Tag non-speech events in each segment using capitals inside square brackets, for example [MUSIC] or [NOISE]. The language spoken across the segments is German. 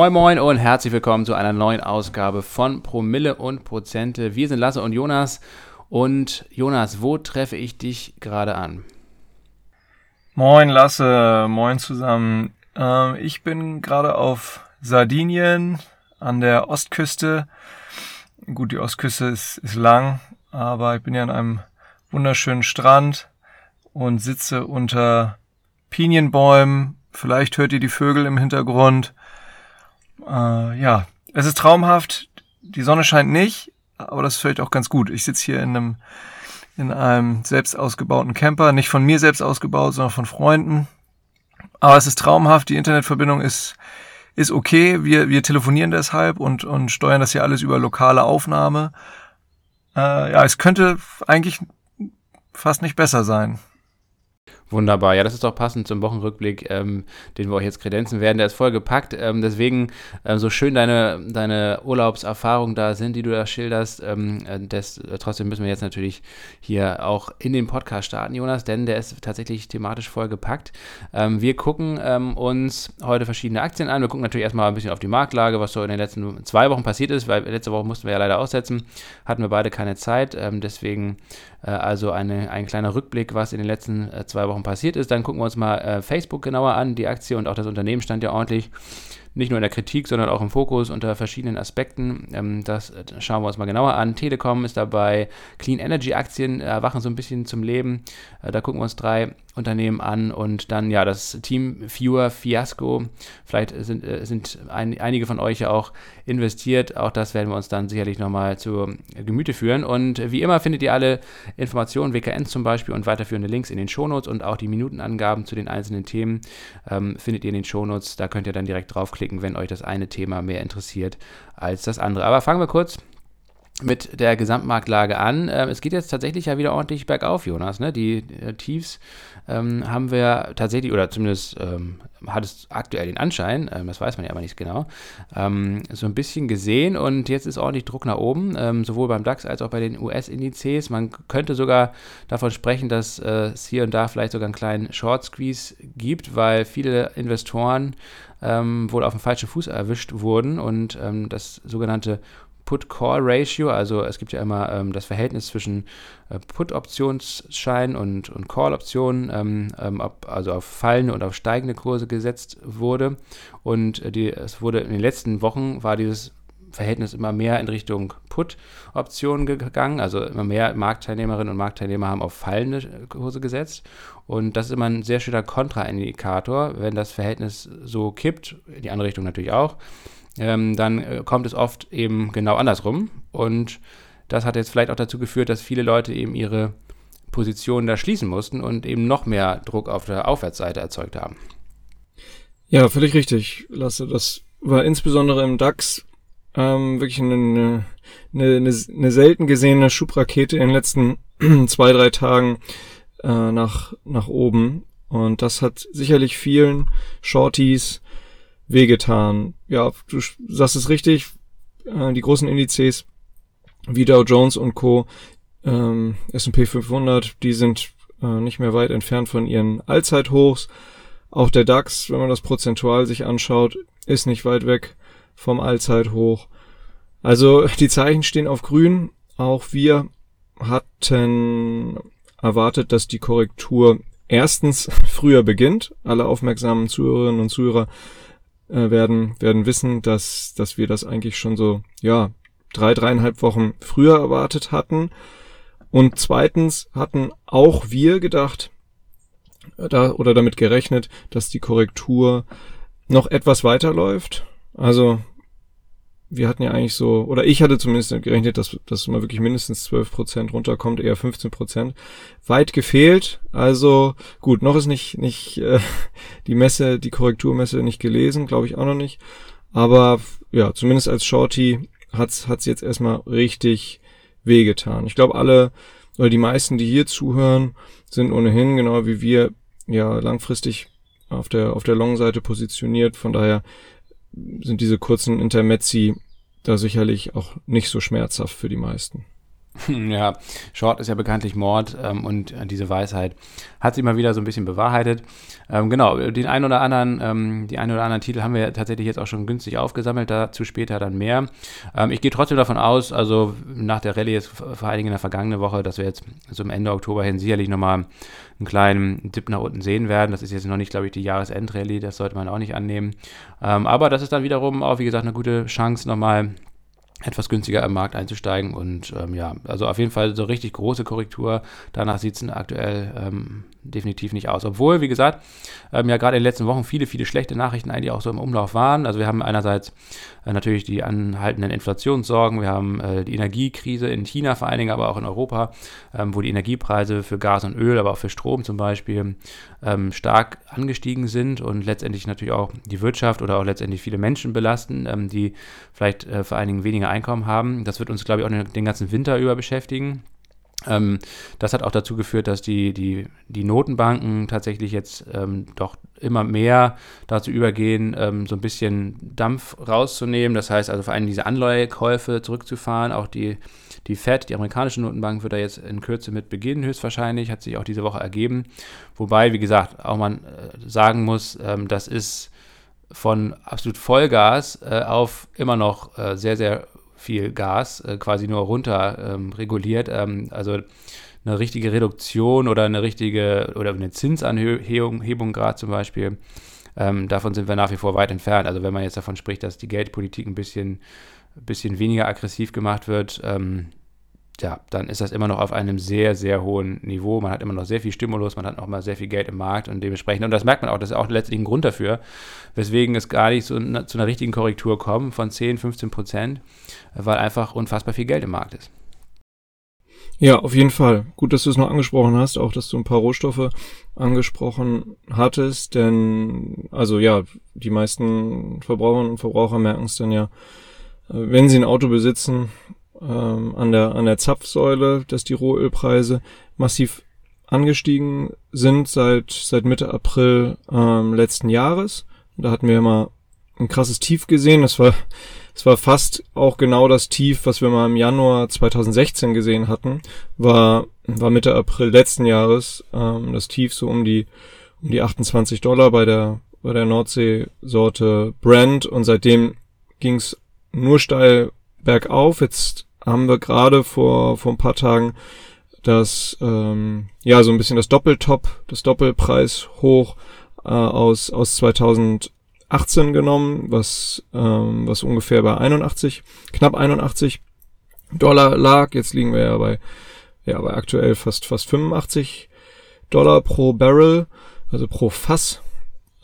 Moin Moin und herzlich willkommen zu einer neuen Ausgabe von Promille und Prozente. Wir sind Lasse und Jonas. Und Jonas, wo treffe ich dich gerade an? Moin Lasse, moin zusammen. Ähm, ich bin gerade auf Sardinien an der Ostküste. Gut, die Ostküste ist, ist lang, aber ich bin ja an einem wunderschönen Strand und sitze unter Pinienbäumen. Vielleicht hört ihr die Vögel im Hintergrund. Äh, ja, es ist traumhaft. Die Sonne scheint nicht, aber das ist vielleicht auch ganz gut. Ich sitze hier in einem, in einem selbst ausgebauten Camper, nicht von mir selbst ausgebaut, sondern von Freunden. Aber es ist traumhaft. Die Internetverbindung ist, ist okay. Wir, wir telefonieren deshalb und, und steuern das hier alles über lokale Aufnahme. Äh, ja, es könnte eigentlich fast nicht besser sein. Wunderbar, ja, das ist doch passend zum Wochenrückblick, ähm, den wir euch jetzt kredenzen werden. Der ist voll gepackt. Ähm, deswegen, ähm, so schön deine, deine Urlaubserfahrungen da sind, die du da schilderst, ähm, äh, des, äh, trotzdem müssen wir jetzt natürlich hier auch in den Podcast starten, Jonas, denn der ist tatsächlich thematisch voll gepackt. Ähm, wir gucken ähm, uns heute verschiedene Aktien an. Wir gucken natürlich erstmal ein bisschen auf die Marktlage, was so in den letzten zwei Wochen passiert ist, weil letzte Woche mussten wir ja leider aussetzen, hatten wir beide keine Zeit. deswegen also eine, ein kleiner Rückblick, was in den letzten äh, zwei Wochen passiert ist. Dann gucken wir uns mal äh, Facebook genauer an. Die Aktie und auch das Unternehmen stand ja ordentlich nicht nur in der Kritik, sondern auch im Fokus unter verschiedenen Aspekten. Ähm, das schauen wir uns mal genauer an. Telekom ist dabei, Clean Energy Aktien erwachen so ein bisschen zum Leben. da gucken wir uns drei Unternehmen an und dann ja das Team Viewer Fiasco. Vielleicht sind, äh, sind ein, einige von euch ja auch investiert. Auch das werden wir uns dann sicherlich nochmal zu Gemüte führen. Und wie immer findet ihr alle Informationen, WKN zum Beispiel und weiterführende Links in den Shownotes und auch die Minutenangaben zu den einzelnen Themen ähm, findet ihr in den Shownotes. Da könnt ihr dann direkt draufklicken, wenn euch das eine Thema mehr interessiert als das andere. Aber fangen wir kurz mit der Gesamtmarktlage an. Ähm, es geht jetzt tatsächlich ja wieder ordentlich bergauf, Jonas. Ne? Die äh, Tiefs ähm, haben wir tatsächlich, oder zumindest ähm, hat es aktuell den Anschein, ähm, das weiß man ja aber nicht genau, ähm, so ein bisschen gesehen und jetzt ist ordentlich Druck nach oben, ähm, sowohl beim DAX als auch bei den US-Indizes. Man könnte sogar davon sprechen, dass äh, es hier und da vielleicht sogar einen kleinen Short-Squeeze gibt, weil viele Investoren wohl auf dem falschen Fuß erwischt wurden und das sogenannte Put-Call-Ratio, also es gibt ja immer ähm, das Verhältnis zwischen äh, Put-Optionsschein und, und Call-Optionen, ähm, ähm, also auf fallende und auf steigende Kurse gesetzt wurde. Und äh, die, es wurde in den letzten Wochen war dieses Verhältnis immer mehr in Richtung Put-Optionen gegangen. Also immer mehr Marktteilnehmerinnen und Marktteilnehmer haben auf fallende Kurse gesetzt. Und das ist immer ein sehr schöner Kontraindikator, wenn das Verhältnis so kippt, in die andere Richtung natürlich auch ähm, dann äh, kommt es oft eben genau andersrum. Und das hat jetzt vielleicht auch dazu geführt, dass viele Leute eben ihre Positionen da schließen mussten und eben noch mehr Druck auf der Aufwärtsseite erzeugt haben. Ja, völlig richtig, Lasse. Das war insbesondere im DAX ähm, wirklich eine, eine, eine, eine selten gesehene Schubrakete in den letzten [CLEARS THROAT] zwei, drei Tagen äh, nach, nach oben. Und das hat sicherlich vielen Shorties wehgetan. Ja, du sagst es richtig, äh, die großen Indizes wie Dow Jones und Co., ähm, S&P 500, die sind äh, nicht mehr weit entfernt von ihren Allzeithochs. Auch der DAX, wenn man das prozentual sich anschaut, ist nicht weit weg vom Allzeithoch. Also die Zeichen stehen auf grün. Auch wir hatten erwartet, dass die Korrektur erstens [LAUGHS] früher beginnt. Alle aufmerksamen Zuhörerinnen und Zuhörer äh, werden, werden wissen, dass, dass wir das eigentlich schon so, ja, drei, dreieinhalb Wochen früher erwartet hatten. Und zweitens hatten auch wir gedacht, äh, da, oder damit gerechnet, dass die Korrektur noch etwas weiterläuft. Also wir hatten ja eigentlich so, oder ich hatte zumindest gerechnet, dass, dass mal wirklich mindestens 12 Prozent runterkommt, eher 15 Prozent. Weit gefehlt. Also gut, noch ist nicht, nicht äh, [LAUGHS] die Messe, die Korrekturmesse nicht gelesen, glaube ich auch noch nicht. Aber ja, zumindest als Shorty hat's hat's jetzt erstmal richtig wehgetan. Ich glaube, alle oder die meisten, die hier zuhören, sind ohnehin genau wie wir ja langfristig auf der auf der Long-Seite positioniert. Von daher sind diese kurzen Intermezzi da sicherlich auch nicht so schmerzhaft für die meisten. [LAUGHS] Ja, Short ist ja bekanntlich Mord ähm, und äh, diese Weisheit hat sich mal wieder so ein bisschen bewahrheitet. Ähm, genau, den einen oder anderen, ähm, die einen oder anderen Titel haben wir tatsächlich jetzt auch schon günstig aufgesammelt, dazu später dann mehr. Ähm, ich gehe trotzdem davon aus, also nach der Rallye jetzt vor allen Dingen in der vergangenen Woche, dass wir jetzt so am Ende Oktober hin sicherlich nochmal einen kleinen Dip nach unten sehen werden. Das ist jetzt noch nicht, glaube ich, die Jahresendrallye, das sollte man auch nicht annehmen. Ähm, aber das ist dann wiederum auch, wie gesagt, eine gute Chance nochmal etwas günstiger im Markt einzusteigen. Und ähm, ja, also auf jeden Fall so richtig große Korrektur. Danach sieht es aktuell ähm, definitiv nicht aus. Obwohl, wie gesagt, ähm, ja gerade in den letzten Wochen viele, viele schlechte Nachrichten eigentlich auch so im Umlauf waren. Also wir haben einerseits äh, natürlich die anhaltenden Inflationssorgen, wir haben äh, die Energiekrise in China vor allen Dingen, aber auch in Europa, ähm, wo die Energiepreise für Gas und Öl, aber auch für Strom zum Beispiel ähm, stark angestiegen sind und letztendlich natürlich auch die Wirtschaft oder auch letztendlich viele Menschen belasten, ähm, die vielleicht äh, vor allen Dingen weniger Einkommen haben. Das wird uns, glaube ich, auch den ganzen Winter über beschäftigen. Ähm, das hat auch dazu geführt, dass die, die, die Notenbanken tatsächlich jetzt ähm, doch immer mehr dazu übergehen, ähm, so ein bisschen Dampf rauszunehmen. Das heißt also vor allem diese Anleihekäufe zurückzufahren. Auch die, die Fed, die amerikanische Notenbank, wird da jetzt in Kürze mit beginnen, höchstwahrscheinlich, hat sich auch diese Woche ergeben. Wobei, wie gesagt, auch man äh, sagen muss, ähm, das ist von absolut Vollgas äh, auf immer noch äh, sehr, sehr viel Gas äh, quasi nur runter reguliert. Ähm, also eine richtige Reduktion oder eine richtige oder eine Zinsanhebung gerade zum Beispiel, ähm, davon sind wir nach wie vor weit entfernt. Also wenn man jetzt davon spricht, dass die Geldpolitik ein bisschen, bisschen weniger aggressiv gemacht wird, ähm, ja, dann ist das immer noch auf einem sehr, sehr hohen Niveau. Man hat immer noch sehr viel Stimulus, man hat noch mal sehr viel Geld im Markt und dementsprechend, und das merkt man auch, das ist auch letztlich ein Grund dafür, weswegen es gar nicht so zu einer richtigen Korrektur kommt von 10, 15 Prozent, weil einfach unfassbar viel Geld im Markt ist. Ja, auf jeden Fall. Gut, dass du es noch angesprochen hast, auch dass du ein paar Rohstoffe angesprochen hattest, denn also ja, die meisten Verbraucherinnen und Verbraucher merken es dann ja, äh, wenn sie ein Auto besitzen, ähm, an der an der Zapfsäule, dass die Rohölpreise massiv angestiegen sind seit seit Mitte April ähm, letzten Jahres. Da hatten wir mal ein krasses Tief gesehen. Das war es war fast auch genau das Tief, was wir mal im Januar 2016 gesehen hatten. War war Mitte April letzten Jahres ähm, das Tief so um die um die 28 Dollar bei der bei der Nordsee-Sorte Brand und seitdem ging's nur steil bergauf. Jetzt haben wir gerade vor, vor ein paar Tagen das, ähm, ja, so ein bisschen das Doppeltop, das Doppelpreis hoch äh, aus, aus 2018 genommen, was, ähm, was ungefähr bei 81, knapp 81 Dollar lag. Jetzt liegen wir ja bei, ja, bei aktuell fast, fast 85 Dollar pro Barrel, also pro Fass.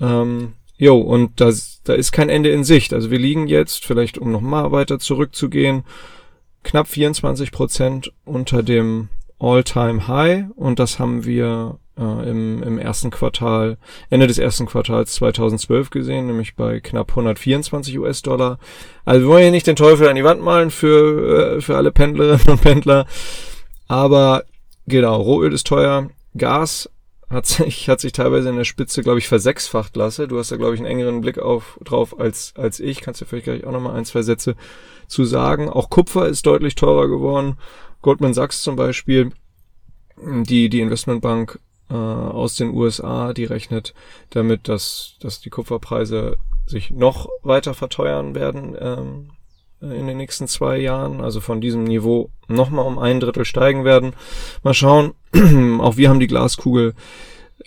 Ähm, jo, und da, da ist kein Ende in Sicht. Also wir liegen jetzt, vielleicht um nochmal weiter zurückzugehen, knapp 24 Prozent unter dem All-Time-High und das haben wir äh, im, im ersten Quartal, Ende des ersten Quartals 2012 gesehen, nämlich bei knapp 124 US-Dollar. Also wir wollen hier nicht den Teufel an die Wand malen für, äh, für alle Pendlerinnen und Pendler, aber genau, Rohöl ist teuer, Gas hat sich, hat sich teilweise in der Spitze, glaube ich, versechsfacht lasse. Du hast da, glaube ich, einen engeren Blick auf, drauf als, als ich. Kannst du vielleicht gleich auch nochmal ein, zwei Sätze zu sagen. Auch Kupfer ist deutlich teurer geworden. Goldman Sachs zum Beispiel, die, die Investmentbank äh, aus den USA, die rechnet damit, dass, dass die Kupferpreise sich noch weiter verteuern werden ähm, in den nächsten zwei Jahren, also von diesem Niveau nochmal um ein Drittel steigen werden. Mal schauen, [CLEARS THROAT] auch wir haben die Glaskugel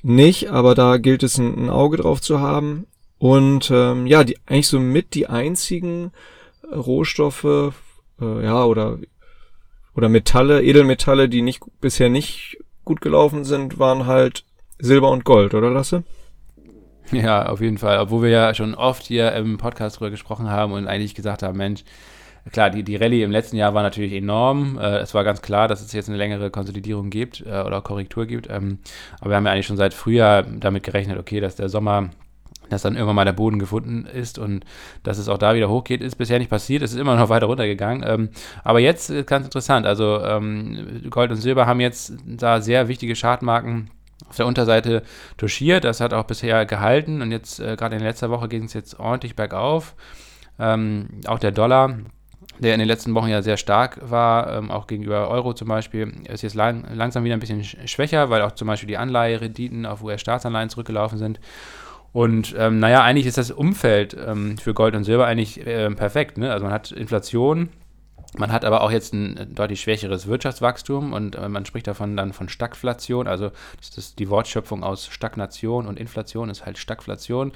nicht, aber da gilt es ein, ein Auge drauf zu haben. Und ähm, ja, die eigentlich so mit die einzigen Rohstoffe, äh, ja, oder oder Metalle, Edelmetalle, die nicht bisher nicht gut gelaufen sind, waren halt Silber und Gold, oder Lasse? Ja, auf jeden Fall. Obwohl wir ja schon oft hier im Podcast drüber gesprochen haben und eigentlich gesagt haben, Mensch, klar, die, die Rallye im letzten Jahr war natürlich enorm. Äh, es war ganz klar, dass es jetzt eine längere Konsolidierung gibt äh, oder Korrektur gibt. Ähm, aber wir haben ja eigentlich schon seit Frühjahr damit gerechnet, okay, dass der Sommer dass dann irgendwann mal der Boden gefunden ist und dass es auch da wieder hochgeht, ist bisher nicht passiert. Es ist immer noch weiter runtergegangen. Ähm, aber jetzt ist ganz interessant. Also ähm, Gold und Silber haben jetzt da sehr wichtige Chartmarken auf der Unterseite touchiert. Das hat auch bisher gehalten und jetzt, äh, gerade in letzter Woche, ging es jetzt ordentlich bergauf. Ähm, auch der Dollar der in den letzten Wochen ja sehr stark war, ähm, auch gegenüber Euro zum Beispiel, ist jetzt lang, langsam wieder ein bisschen schwächer, weil auch zum Beispiel die Anleiherenditen auf US-Staatsanleihen zurückgelaufen sind. Und ähm, naja, eigentlich ist das Umfeld ähm, für Gold und Silber eigentlich äh, perfekt. Ne? Also man hat Inflation, man hat aber auch jetzt ein deutlich schwächeres Wirtschaftswachstum und äh, man spricht davon dann von Stagflation. Also das ist die Wortschöpfung aus Stagnation und Inflation ist halt Stagflation.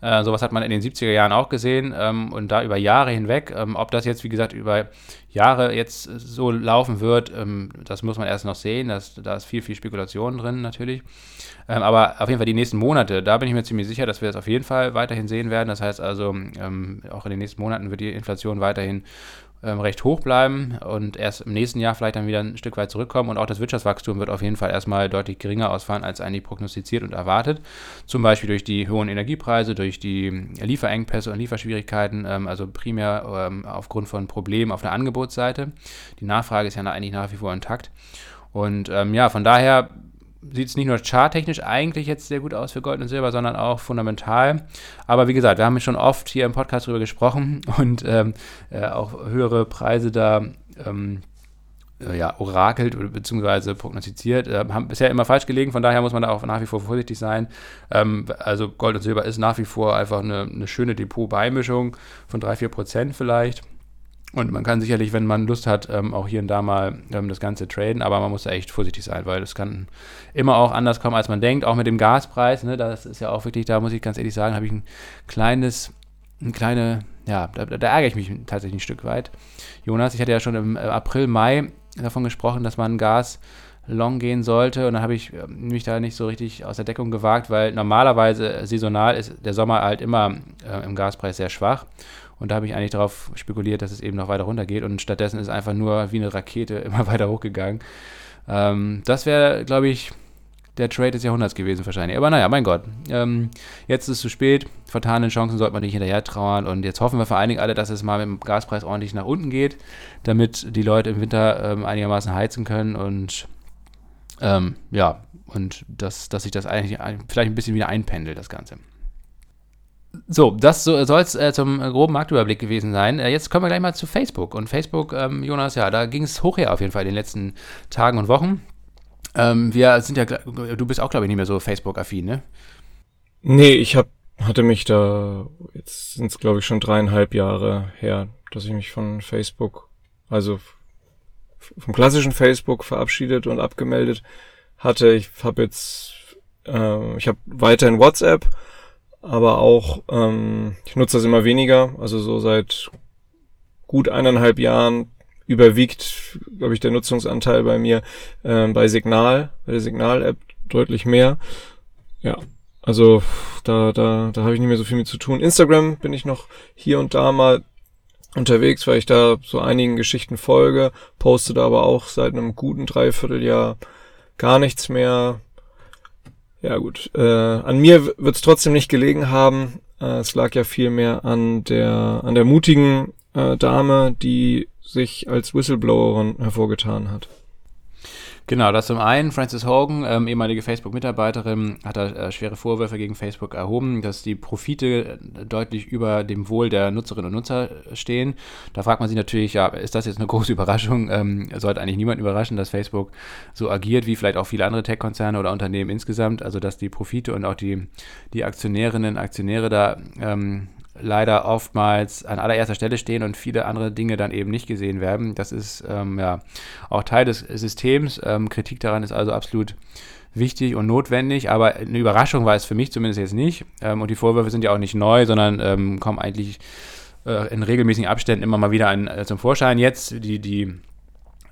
Äh, sowas hat man in den 70er Jahren auch gesehen ähm, und da über Jahre hinweg. Ähm, ob das jetzt, wie gesagt, über Jahre jetzt so laufen wird, ähm, das muss man erst noch sehen. Das, da ist viel, viel Spekulation drin natürlich. Ähm, aber auf jeden Fall die nächsten Monate, da bin ich mir ziemlich sicher, dass wir das auf jeden Fall weiterhin sehen werden. Das heißt also, ähm, auch in den nächsten Monaten wird die Inflation weiterhin ähm, recht hoch bleiben und erst im nächsten Jahr vielleicht dann wieder ein Stück weit zurückkommen und auch das Wirtschaftswachstum wird auf jeden Fall erstmal deutlich geringer ausfallen als eigentlich prognostiziert und erwartet. Zum Beispiel durch die hohen Energiepreise, durch die Lieferengpässe und Lieferschwierigkeiten, ähm, also primär ähm, aufgrund von Problemen auf der Angebotsseite. Die Nachfrage ist ja eigentlich nach wie vor intakt. Und ähm, ja, von daher sieht es nicht nur charttechnisch eigentlich jetzt sehr gut aus für Gold und Silber, sondern auch fundamental. Aber wie gesagt, wir haben schon oft hier im Podcast darüber gesprochen [LAUGHS] und ähm, äh, auch höhere Preise da ähm, äh, ja, orakelt bzw. prognostiziert, äh, haben bisher immer falsch gelegen, von daher muss man da auch nach wie vor vorsichtig sein. Ähm, also Gold und Silber ist nach wie vor einfach eine, eine schöne Depotbeimischung von 3-4 Prozent vielleicht. Und man kann sicherlich, wenn man Lust hat, ähm, auch hier und da mal ähm, das Ganze traden, aber man muss da echt vorsichtig sein, weil es kann immer auch anders kommen, als man denkt. Auch mit dem Gaspreis, ne, das ist ja auch wirklich, da muss ich ganz ehrlich sagen, habe ich ein kleines, ein kleine, ja, da, da, ärgere ich mich tatsächlich ein Stück weit. Jonas, ich hatte ja schon im äh, April, Mai davon gesprochen, dass man Gas long gehen sollte. Und dann habe ich äh, mich da nicht so richtig aus der Deckung gewagt, weil normalerweise äh, saisonal ist der Sommer halt immer äh, im Gaspreis sehr schwach. Und da habe ich eigentlich darauf spekuliert, dass es eben noch weiter runtergeht. Und stattdessen ist einfach nur wie eine Rakete [LAUGHS] immer weiter hochgegangen. Ähm, das wäre, glaube ich, der Trade des Jahrhunderts gewesen wahrscheinlich. Aber naja, mein Gott. Ähm, jetzt ist es zu spät. Vertanen Chancen sollte man nicht hinterher trauern. Und jetzt hoffen wir vor allen Dingen alle, dass es mal mit dem Gaspreis ordentlich nach unten geht, damit die Leute im Winter ähm, einigermaßen heizen können. Und ähm, ja, und dass, dass sich das eigentlich vielleicht ein bisschen wieder einpendelt, das Ganze. So, das so, soll es äh, zum äh, groben Marktüberblick gewesen sein. Äh, jetzt kommen wir gleich mal zu Facebook. Und Facebook, ähm, Jonas, ja, da ging es hoch her auf jeden Fall in den letzten Tagen und Wochen. Ähm, wir sind ja, du bist auch, glaube ich, nicht mehr so Facebook-affin, ne? Nee, ich hab, hatte mich da, jetzt sind es, glaube ich, schon dreieinhalb Jahre her, dass ich mich von Facebook, also vom klassischen Facebook verabschiedet und abgemeldet hatte. Ich habe jetzt, äh, ich habe weiterhin WhatsApp aber auch, ähm, ich nutze das immer weniger, also so seit gut eineinhalb Jahren überwiegt, glaube ich, der Nutzungsanteil bei mir äh, bei Signal, bei der Signal-App deutlich mehr. Ja, also da, da, da habe ich nicht mehr so viel mit zu tun. Instagram bin ich noch hier und da mal unterwegs, weil ich da so einigen Geschichten folge, poste da aber auch seit einem guten Dreivierteljahr gar nichts mehr. Ja gut, äh, an mir wird es trotzdem nicht gelegen haben. Äh, es lag ja vielmehr an der an der mutigen äh, Dame, die sich als Whistleblowerin hervorgetan hat. Genau, das zum einen. Frances Hogan, ähm, ehemalige Facebook-Mitarbeiterin, hat da äh, schwere Vorwürfe gegen Facebook erhoben, dass die Profite äh, deutlich über dem Wohl der Nutzerinnen und Nutzer stehen. Da fragt man sich natürlich, ja, ist das jetzt eine große Überraschung? Ähm, sollte eigentlich niemand überraschen, dass Facebook so agiert, wie vielleicht auch viele andere Tech-Konzerne oder Unternehmen insgesamt. Also, dass die Profite und auch die, die Aktionärinnen, Aktionäre da ähm, leider oftmals an allererster Stelle stehen und viele andere Dinge dann eben nicht gesehen werden. Das ist ähm, ja auch Teil des Systems. Ähm, Kritik daran ist also absolut wichtig und notwendig, aber eine Überraschung war es für mich zumindest jetzt nicht. Ähm, und die Vorwürfe sind ja auch nicht neu, sondern ähm, kommen eigentlich äh, in regelmäßigen Abständen immer mal wieder an, äh, zum Vorschein. Jetzt die, die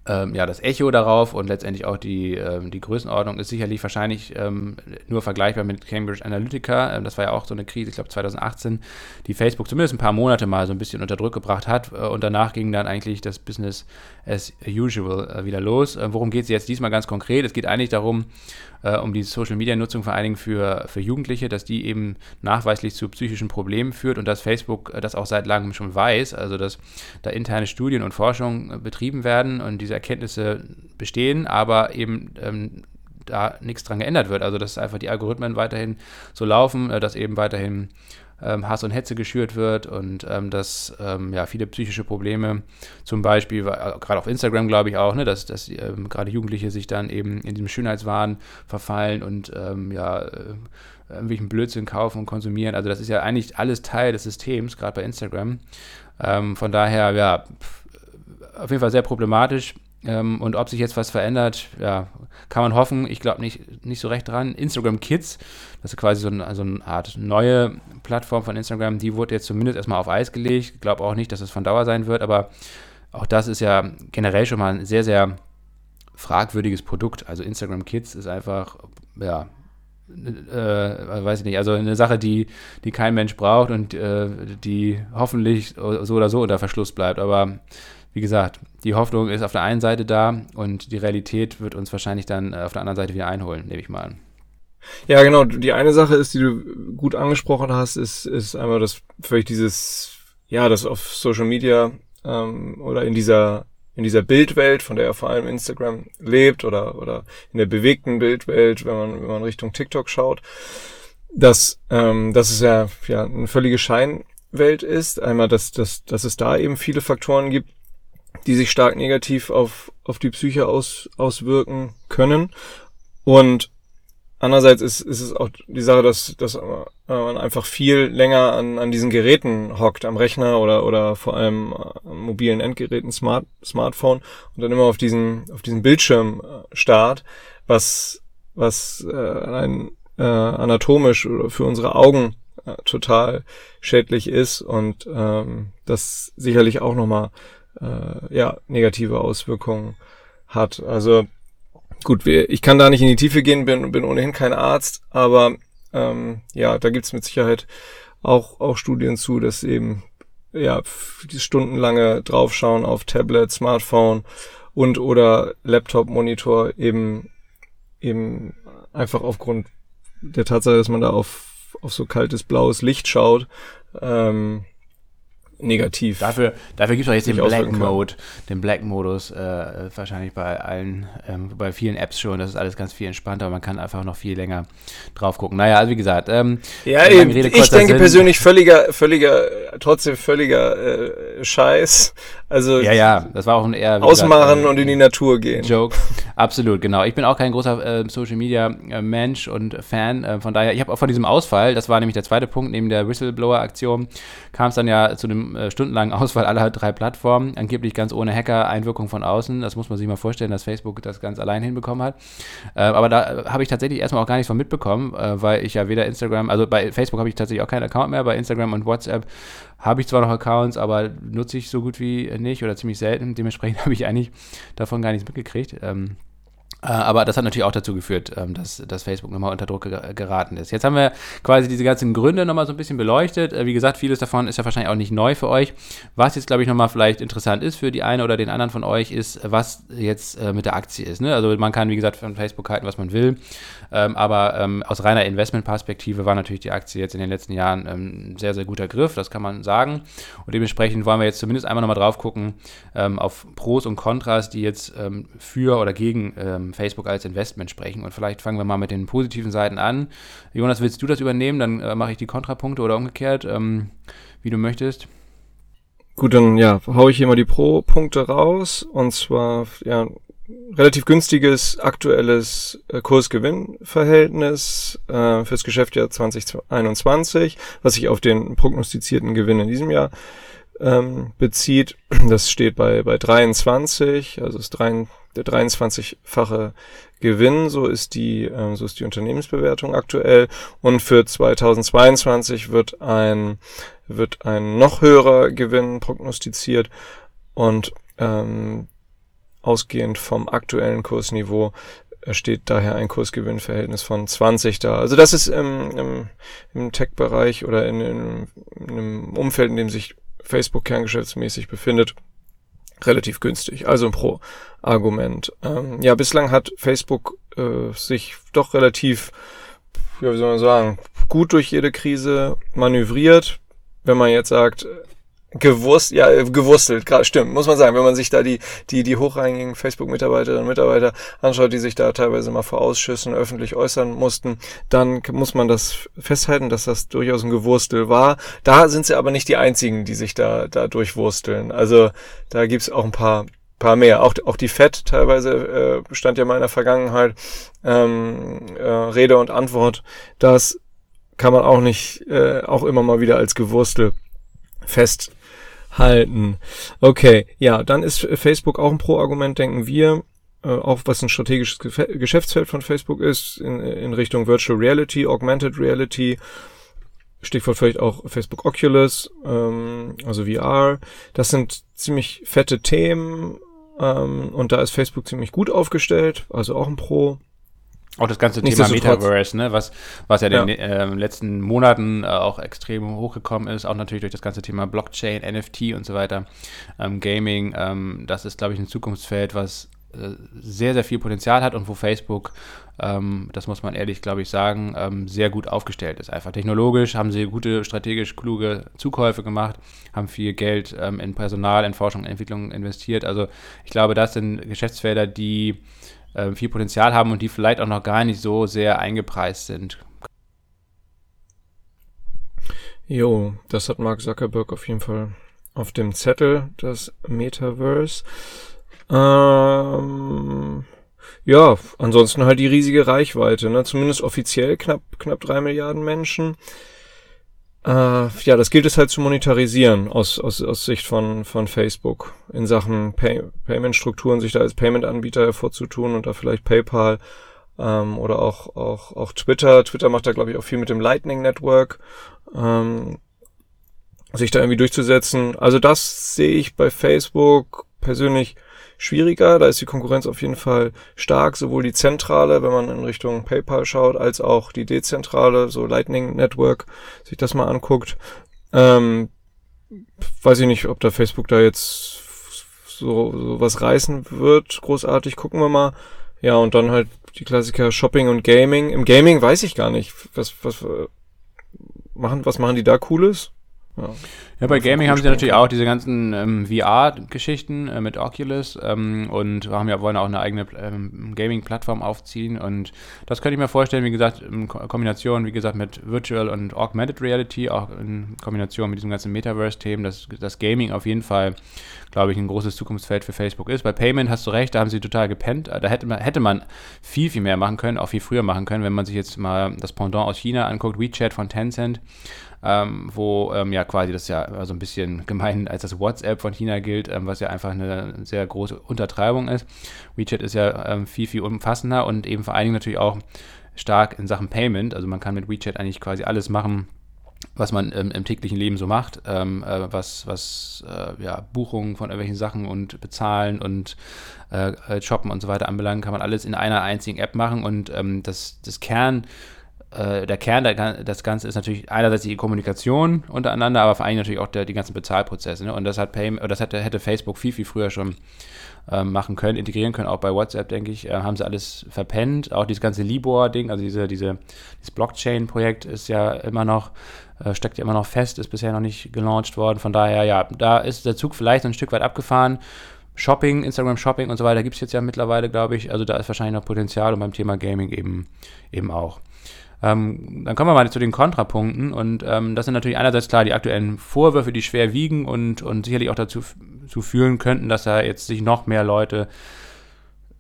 ähm, ja, das Echo darauf und letztendlich auch die, ähm, die Größenordnung ist sicherlich wahrscheinlich ähm, nur vergleichbar mit Cambridge Analytica. Ähm, das war ja auch so eine Krise, ich glaube 2018, die Facebook zumindest ein paar Monate mal so ein bisschen unter Druck gebracht hat äh, und danach ging dann eigentlich das Business as usual äh, wieder los. Äh, worum geht es jetzt diesmal ganz konkret? Es geht eigentlich darum, äh, um die Social-Media-Nutzung vor allen Dingen für, für Jugendliche, dass die eben nachweislich zu psychischen Problemen führt und dass Facebook äh, das auch seit langem schon weiß, also dass da interne Studien und Forschung äh, betrieben werden und diese Erkenntnisse bestehen, aber eben ähm, da nichts dran geändert wird. Also dass einfach die Algorithmen weiterhin so laufen, äh, dass eben weiterhin ähm, Hass und Hetze geschürt wird und ähm, dass ähm, ja, viele psychische Probleme, zum Beispiel, äh, gerade auf Instagram glaube ich auch, ne, dass, dass ähm, gerade Jugendliche sich dann eben in diesem Schönheitswahn verfallen und ähm, ja, äh, irgendwelchen Blödsinn kaufen und konsumieren. Also das ist ja eigentlich alles Teil des Systems, gerade bei Instagram. Von daher, ja, auf jeden Fall sehr problematisch. Ähm, und ob sich jetzt was verändert, ja, kann man hoffen. Ich glaube nicht, nicht so recht dran. Instagram Kids, das ist quasi so, ein, so eine Art neue Plattform von Instagram, die wurde jetzt zumindest erstmal auf Eis gelegt. Ich glaube auch nicht, dass es von Dauer sein wird, aber auch das ist ja generell schon mal ein sehr, sehr fragwürdiges Produkt. Also Instagram Kids ist einfach, ja, äh, weiß ich nicht, also eine Sache, die, die kein Mensch braucht und äh, die hoffentlich so oder so unter Verschluss bleibt. Aber wie gesagt, die Hoffnung ist auf der einen Seite da und die Realität wird uns wahrscheinlich dann äh, auf der anderen Seite wieder einholen, nehme ich mal an. Ja, genau. Die eine Sache ist, die du gut angesprochen hast, ist, ist einmal das vielleicht dieses, ja, das auf Social Media ähm, oder in dieser in dieser Bildwelt, von der ja vor allem Instagram lebt oder oder in der bewegten Bildwelt, wenn man wenn man Richtung TikTok schaut, dass ähm, dass es ja ja eine völlige Scheinwelt ist. Einmal, dass dass dass es da eben viele Faktoren gibt, die sich stark negativ auf, auf die Psyche aus, auswirken können. Und andererseits ist, ist es auch die Sache, dass, dass man einfach viel länger an, an diesen Geräten hockt, am Rechner oder, oder vor allem an mobilen Endgeräten, Smart, Smartphone und dann immer auf diesen, auf diesen Bildschirm äh, starrt, was, was äh, ein, äh, anatomisch oder für unsere Augen äh, total schädlich ist und ähm, das sicherlich auch nochmal äh, ja, negative Auswirkungen hat. Also gut, ich kann da nicht in die Tiefe gehen, bin, bin ohnehin kein Arzt, aber ähm, ja, da gibt's mit Sicherheit auch, auch Studien zu, dass eben ja, stundenlange Draufschauen auf Tablet, Smartphone und oder Laptop, Monitor eben eben einfach aufgrund der Tatsache, dass man da auf, auf so kaltes blaues Licht schaut, ähm, negativ. Dafür, dafür gibt es auch jetzt den Black Mode, den Black Modus, äh, wahrscheinlich bei allen, ähm, bei vielen Apps schon. Das ist alles ganz viel entspannter, man kann einfach noch viel länger drauf gucken. Naja, also wie gesagt, ähm, ja, Rede, ich denke Sinn. persönlich völliger, völliger, trotzdem völliger äh, Scheiß. Also ja, ja, das war auch ein eher ausmachen gesagt, äh, und in die Natur gehen. Joke, absolut, genau. Ich bin auch kein großer äh, Social Media äh, Mensch und Fan. Äh, von daher, ich habe auch von diesem Ausfall, das war nämlich der zweite Punkt neben der Whistleblower-Aktion, kam es dann ja zu einem äh, stundenlangen [LAUGHS] Auswahl aller drei Plattformen, angeblich ganz ohne Hacker-Einwirkung von außen. Das muss man sich mal vorstellen, dass Facebook das ganz allein hinbekommen hat. Äh, aber da habe ich tatsächlich erstmal auch gar nichts von mitbekommen, weil ich ja weder Instagram, also bei Facebook habe ich tatsächlich auch keinen Account mehr, bei Instagram und WhatsApp habe ich zwar noch Accounts, aber nutze ich so gut wie nicht oder ziemlich selten. Dementsprechend [LAUGHS] habe ich eigentlich davon gar nichts mitgekriegt. Ähm, äh, aber das hat natürlich auch dazu geführt, ähm, dass, dass Facebook nochmal unter Druck geraten ist. Jetzt haben wir quasi diese ganzen Gründe nochmal so ein bisschen beleuchtet. Äh, wie gesagt, vieles davon ist ja wahrscheinlich auch nicht neu für euch. Was jetzt, glaube ich, nochmal vielleicht interessant ist für die eine oder den anderen von euch, ist, was jetzt äh, mit der Aktie ist. Ne? Also man kann, wie gesagt, von Facebook halten, was man will. Ähm, aber ähm, aus reiner Investmentperspektive war natürlich die Aktie jetzt in den letzten Jahren ein sehr, sehr guter Griff, das kann man sagen. Und dementsprechend wollen wir jetzt zumindest einmal nochmal drauf gucken auf Pros und Kontras, die jetzt für oder gegen Facebook als Investment sprechen. Und vielleicht fangen wir mal mit den positiven Seiten an. Jonas, willst du das übernehmen? Dann äh, mache ich die Kontrapunkte oder umgekehrt, ähm, wie du möchtest. Gut, dann ja, haue ich hier mal die Pro-Punkte raus. Und zwar, ja, relativ günstiges aktuelles äh, Kurs-Gewinn-Verhältnis äh, fürs Geschäftsjahr 2021, was sich auf den prognostizierten Gewinn in diesem Jahr ähm, bezieht. [CLEARS THROAT] Das steht bei, bei 23, also ist 3, der 23-fache Gewinn, so ist die, ähm, so ist die Unternehmensbewertung aktuell. Und für 2022 wird ein, wird ein noch höherer Gewinn prognostiziert und ähm, ausgehend vom aktuellen Kursniveau steht daher ein Kursgewinnverhältnis von 20 da. Also das ist im, im, im Tech-Bereich oder in, in, in einem Umfeld, in dem sich Facebook kerngeschäftsmäßig befindet, relativ günstig. Also ein Pro-Argument. Ähm, ja, bislang hat Facebook äh, sich doch relativ, ja, wie soll man sagen, gut durch jede Krise manövriert. Wenn man jetzt sagt, Gewurst, ja, äh, gewurstelt, grad, stimmt, muss man sagen, wenn man sich da die, die, die hochrangigen Facebook-Mitarbeiterinnen und Mitarbeiter anschaut, die sich da teilweise mal vor Ausschüssen öffentlich äußern mussten, dann muss man das festhalten, dass das durchaus ein Gewurstel war. Da sind sie aber nicht die einzigen, die sich da, da durchwursteln. Also da gibt's auch ein paar paar mehr. Auch, auch die FED teilweise äh, stand ja mal in der Vergangenheit ähm, äh, Rede und Antwort. Das kann man auch nicht, äh, auch immer mal wieder als Gewurstel festhalten. Okay, ja, dann ist Facebook auch ein Pro-Argument, denken wir. Äh, auch was ein strategisches Geschäftsfeld von Facebook ist, in, in Richtung Virtual Reality, Augmented Reality. Stichwort vielleicht auch Facebook Oculus, ähm, also VR. Das sind ziemlich fette Themen ähm, und da ist Facebook ziemlich gut aufgestellt, also auch ein Pro. Auch das ganze Thema Metaverse, ne, was, was ja, ja. in den äh, letzten Monaten äh, auch extrem hochgekommen ist, auch natürlich durch das ganze Thema Blockchain, NFT und so weiter, ähm, Gaming, ähm, das ist, glaube ich, ein Zukunftsfeld, was äh, sehr, sehr viel Potenzial hat und wo Facebook, ähm, das muss man ehrlich, glaube ich, sagen, ähm, sehr gut aufgestellt ist. Einfach technologisch haben sie gute, strategisch kluge Zukäufe gemacht, haben viel Geld ähm, in Personal, in Forschung und Entwicklung investiert. Also ich glaube, das sind Geschäftsfelder, die viel Potenzial haben und die vielleicht auch noch gar nicht so sehr eingepreist sind. Jo, das hat Mark Zuckerberg auf jeden Fall auf dem Zettel, das Metaverse. Ähm, ja, ansonsten halt die riesige Reichweite, ne? Zumindest offiziell knapp, knapp drei Milliarden Menschen. Äh, ja, das gilt es halt zu monetarisieren aus, aus, aus Sicht von, von Facebook in Sachen Pay Payment-Strukturen, sich da als Payment-Anbieter hervorzutun und da vielleicht PayPal ähm, oder auch, auch, auch Twitter. Twitter macht da, glaube ich, auch viel mit dem Lightning Network, ähm, sich da irgendwie durchzusetzen. Also das sehe ich bei Facebook persönlich schwieriger. Da ist die Konkurrenz auf jeden Fall stark, sowohl die zentrale, wenn man in Richtung PayPal schaut, als auch die dezentrale, so Lightning Network, sich das mal anguckt. Ähm, weiß ich nicht, ob da Facebook da jetzt so, so was reißen wird, großartig, gucken wir mal. Ja, und dann halt die Klassiker Shopping und Gaming. Im Gaming weiß ich gar nicht, was, was äh, machen, was machen die da Cooles? Ja, ja bei Gaming haben sie natürlich auch diese ganzen ähm, VR-Geschichten äh, mit Oculus ähm, und haben ja, wollen auch eine eigene ähm, Gaming-Plattform aufziehen und das könnte ich mir vorstellen, wie gesagt, in Kombination, wie gesagt, mit Virtual und Augmented Reality, auch in Kombination mit diesem ganzen Metaverse-Themen, dass das Gaming auf jeden Fall, glaube ich, ein großes Zukunftsfeld für Facebook ist. Bei Payment hast du recht, da haben sie total gepennt. Da hätte man, hätte man viel, viel mehr machen können, auch viel früher machen können, wenn man sich jetzt mal das Pendant aus China anguckt, WeChat von Tencent ähm, wo ähm, ja quasi das ja so ein bisschen gemein als das WhatsApp von China gilt, ähm, was ja einfach eine sehr große Untertreibung ist. WeChat ist ja ähm, viel, viel umfassender und eben vor allen Dingen natürlich auch stark in Sachen Payment. Also man kann mit WeChat eigentlich quasi alles machen, was man ähm, im täglichen Leben so macht, ähm, äh, was, was äh, ja, Buchungen von irgendwelchen Sachen und Bezahlen und äh, äh Shoppen und so weiter anbelangt, kann man alles in einer einzigen App machen und ähm, das, das Kern äh, der Kern der, das Ganze ist natürlich einerseits die Kommunikation untereinander, aber vor allem natürlich auch der, die ganzen Bezahlprozesse. Ne? Und das hat Pay, das hätte, hätte Facebook viel, viel früher schon äh, machen können, integrieren können. Auch bei WhatsApp, denke ich, äh, haben sie alles verpennt. Auch dieses ganze Libor-Ding, also diese, diese, dieses Blockchain-Projekt ist ja immer noch, äh, steckt ja immer noch fest, ist bisher noch nicht gelauncht worden. Von daher, ja, da ist der Zug vielleicht ein Stück weit abgefahren. Shopping, Instagram Shopping und so weiter gibt es jetzt ja mittlerweile, glaube ich. Also da ist wahrscheinlich noch Potenzial und beim Thema Gaming eben, eben auch. Ähm, dann kommen wir mal zu den Kontrapunkten und ähm, das sind natürlich einerseits klar die aktuellen Vorwürfe, die schwer wiegen und, und sicherlich auch dazu zu führen könnten, dass da jetzt sich noch mehr Leute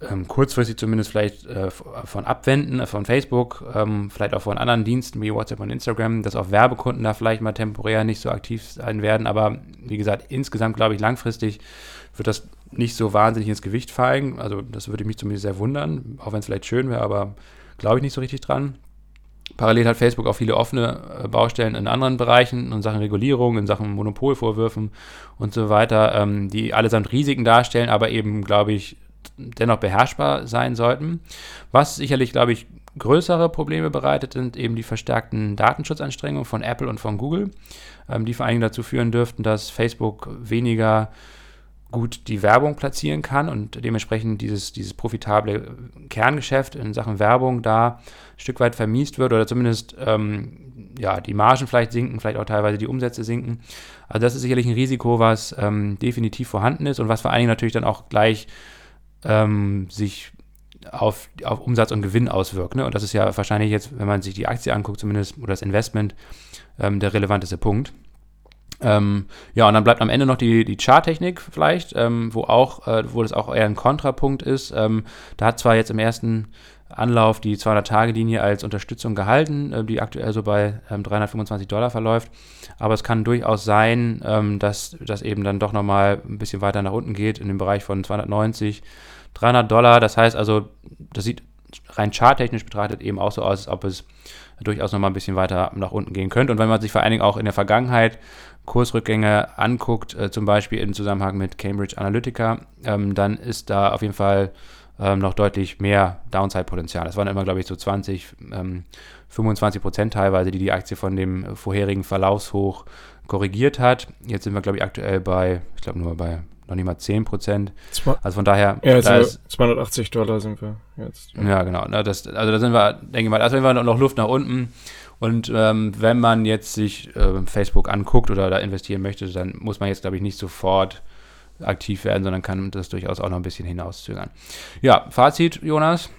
ähm, kurzfristig zumindest vielleicht äh, von abwenden, äh, von Facebook, ähm, vielleicht auch von anderen Diensten wie WhatsApp und Instagram, dass auch Werbekunden da vielleicht mal temporär nicht so aktiv sein werden. Aber wie gesagt, insgesamt glaube ich, langfristig wird das nicht so wahnsinnig ins Gewicht fallen. Also das würde mich zumindest sehr wundern, auch wenn es vielleicht schön wäre, aber glaube ich nicht so richtig dran. Parallel hat Facebook auch viele offene äh, Baustellen in anderen Bereichen, in Sachen Regulierung, in Sachen Monopolvorwürfen und so weiter, ähm, die allesamt Risiken darstellen, aber eben, glaube ich, dennoch beherrschbar sein sollten. Was sicherlich, glaube ich, größere Probleme bereitet, sind eben die verstärkten Datenschutzanstrengungen von Apple und von Google, ähm, die vor allen Dingen dazu führen dürften, dass Facebook weniger gut die Werbung platzieren kann und dementsprechend dieses, dieses profitable Kerngeschäft in Sachen Werbung da ein Stück weit vermiest wird oder zumindest ähm, ja, die Margen vielleicht sinken, vielleicht auch teilweise die Umsätze sinken. Also das ist sicherlich ein Risiko, was ähm, definitiv vorhanden ist und was vor allen Dingen natürlich dann auch gleich ähm, sich auf, auf Umsatz und Gewinn auswirkt. Ne? Und das ist ja wahrscheinlich jetzt, wenn man sich die Aktie anguckt, zumindest oder das Investment, ähm, der relevanteste Punkt. Ähm, ja, und dann bleibt am Ende noch die, die Charttechnik vielleicht, ähm, wo auch, äh, wo das auch eher ein Kontrapunkt ist. Ähm, da hat zwar jetzt im ersten Anlauf die 200-Tage-Linie als Unterstützung gehalten, äh, die aktuell so bei 325 ähm, Dollar verläuft, aber es kann durchaus sein, ähm, dass das eben dann doch nochmal ein bisschen weiter nach unten geht in den Bereich von 290, 300 Dollar. Das heißt also, das sieht rein charttechnisch betrachtet eben auch so aus, als ob es durchaus nochmal ein bisschen weiter nach unten gehen könnte. Und wenn man sich vor allen Dingen auch in der Vergangenheit Kursrückgänge anguckt, äh, zum Beispiel im Zusammenhang mit Cambridge Analytica, ähm, dann ist da auf jeden Fall ähm, noch deutlich mehr Downside-Potenzial. Das waren immer, glaube ich, so 20, ähm, 25 Prozent teilweise, die die Aktie von dem vorherigen Verlaufshoch korrigiert hat. Jetzt sind wir, glaube ich, aktuell bei, ich glaube nur bei noch nicht mal 10 Prozent. Also von daher. Ja, also da ist, 280 Dollar sind wir jetzt. Ja, genau. Das, also da sind wir, denke ich mal, also wenn wir noch Luft nach unten. Und ähm, wenn man jetzt sich äh, Facebook anguckt oder da investieren möchte, dann muss man jetzt, glaube ich, nicht sofort aktiv werden, sondern kann das durchaus auch noch ein bisschen hinauszögern. Ja, Fazit, Jonas.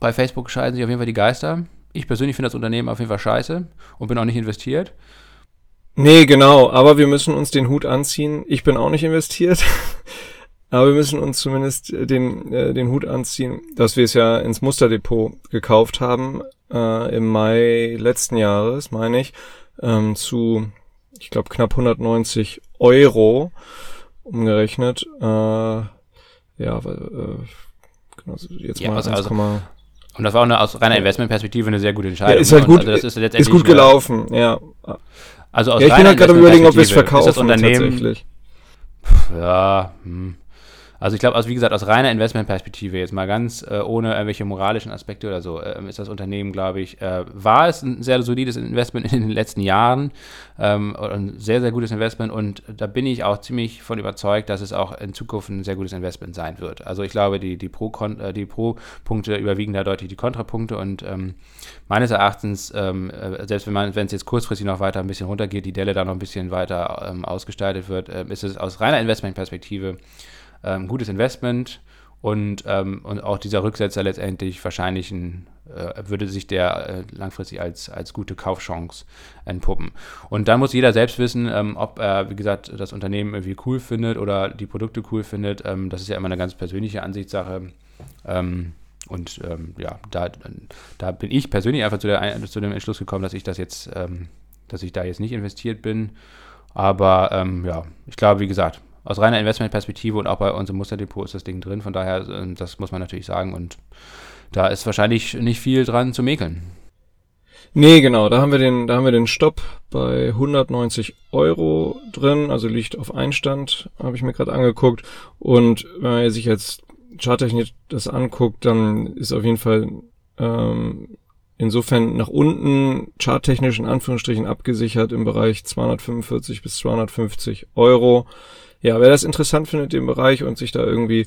Bei Facebook scheiden sich auf jeden Fall die Geister. Ich persönlich finde das Unternehmen auf jeden Fall scheiße und bin auch nicht investiert. Nee, genau, aber wir müssen uns den Hut anziehen. Ich bin auch nicht investiert. [LAUGHS] aber wir müssen uns zumindest äh, den, äh, den Hut anziehen, dass wir es ja ins Musterdepot gekauft haben, äh, im Mai letzten Jahres, meine ich, ähm, zu, ich glaube, knapp 190 Euro umgerechnet. Äh, ja, äh, genau, jetzt ja, mal also, also, und das war auch eine, aus reiner Investmentperspektive eine sehr gute Entscheidung. Ja, ist halt ne? gut, also ist, ist, gut gelaufen, ja. Also aus ja, ich bin halt gerade überlegen, ob wir es verkaufen das Unternehmen, tatsächlich. Ja, hm. Also ich glaube, also wie gesagt, aus reiner Investmentperspektive jetzt mal ganz äh, ohne irgendwelche moralischen Aspekte oder so, äh, ist das Unternehmen, glaube ich, äh, war es ein sehr solides Investment in den letzten Jahren, ähm, ein sehr, sehr gutes Investment und da bin ich auch ziemlich von überzeugt, dass es auch in Zukunft ein sehr gutes Investment sein wird. Also ich glaube, die, die Pro-Punkte Pro überwiegen da deutlich die Kontrapunkte und ähm, meines Erachtens, ähm, äh, selbst wenn man, wenn es jetzt kurzfristig noch weiter ein bisschen runtergeht, die Delle da noch ein bisschen weiter ähm, ausgestaltet wird, äh, ist es aus reiner Investmentperspektive ähm, gutes Investment und, ähm, und auch dieser Rücksetzer letztendlich wahrscheinlich ein, äh, würde sich der äh, langfristig als, als gute Kaufchance entpuppen. Und dann muss jeder selbst wissen, ähm, ob er, wie gesagt, das Unternehmen irgendwie cool findet oder die Produkte cool findet. Ähm, das ist ja immer eine ganz persönliche Ansichtssache. Ähm, und ähm, ja, da, da bin ich persönlich einfach zu, der, zu dem Entschluss gekommen, dass ich das jetzt, ähm, dass ich da jetzt nicht investiert bin. Aber ja, ich glaube, wie gesagt, aus reiner Investmentperspektive und auch bei unserem Musterdepot ist das Ding drin. Von daher, äh, das muss man natürlich sagen. Und da ist wahrscheinlich nicht viel dran zu mäkeln. Nee, genau, da haben wir den, da haben wir den Stopp bei 190 Euro drin, also liegt auf Einstand, habe ich mir gerade angeguckt. Und wenn man sich jetzt charttechnisch das anguckt, dann ist auf jeden Fall ähm, insofern nach unten charttechnisch in Anführungsstrichen abgesichert im Bereich 245 bis 250 Euro ja, wer das interessant findet, den Bereich und sich da irgendwie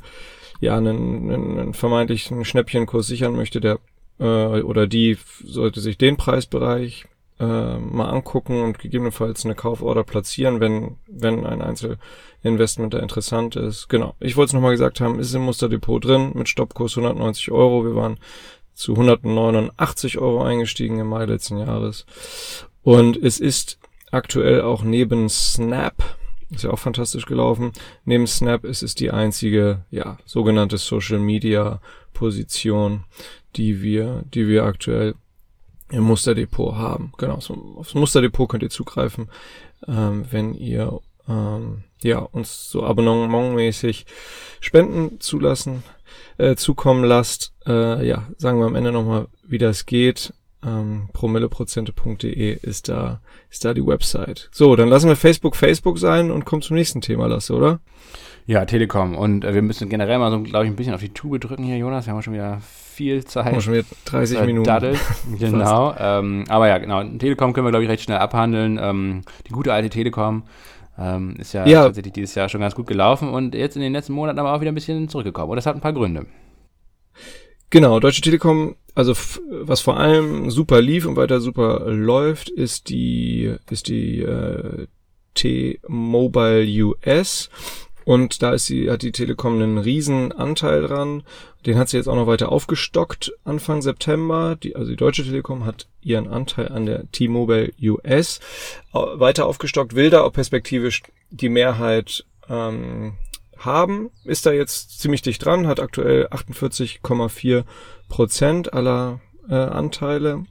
ja einen, einen, einen vermeintlichen Schnäppchenkurs sichern möchte, der äh, oder die sollte sich den Preisbereich äh, mal angucken und gegebenenfalls eine Kauforder platzieren, wenn wenn ein Einzelinvestment da interessant ist. Genau. Ich wollte es nochmal gesagt haben, ist im Musterdepot drin mit Stoppkurs 190 Euro. Wir waren zu 189 Euro eingestiegen im Mai letzten Jahres. Und es ist aktuell auch neben Snap ist ja auch fantastisch gelaufen. Neben Snap ist es die einzige, ja, sogenannte Social Media Position, die wir, die wir aktuell im Musterdepot haben. Genau, so, aufs Musterdepot könnt ihr zugreifen, ähm, wenn ihr ähm, ja uns so abonnementmäßig Spenden zulassen, äh, zukommen lasst. Äh, ja, sagen wir am Ende nochmal, wie das geht ähm, promilleprozente.de ist da, ist da die Website. So, dann lassen wir Facebook Facebook sein und kommen zum nächsten Thema, Lasse, oder? Ja, Telekom. Und äh, wir müssen generell mal so, glaube ich, ein bisschen auf die Tube drücken hier, Jonas. Wir haben schon wieder viel Zeit. Haben wir schon wieder 30 äh, Minuten. [LAUGHS] Daddelt. Genau. ähm, aber ja, genau. Telekom können wir, glaube ich, recht schnell abhandeln. Ähm, die gute alte Telekom Ähm, ist ja, Ja. tatsächlich dieses Jahr schon ganz gut gelaufen und jetzt in den letzten Monaten aber auch wieder ein bisschen zurückgekommen. Und das hat ein paar Gründe. Genau, Deutsche Telekom, also was vor allem super lief und weiter super läuft, ist die ist die äh, T-Mobile US und da ist sie hat die Telekom einen riesen Anteil dran. Den hat sie jetzt auch noch weiter aufgestockt Anfang September. Die, also die Deutsche Telekom hat ihren Anteil an der T-Mobile US weiter aufgestockt, will da auch perspektivisch die Mehrheit ähm, haben, ist da jetzt ziemlich dicht dran, hat aktuell 48,4 Prozent aller äh, Anteile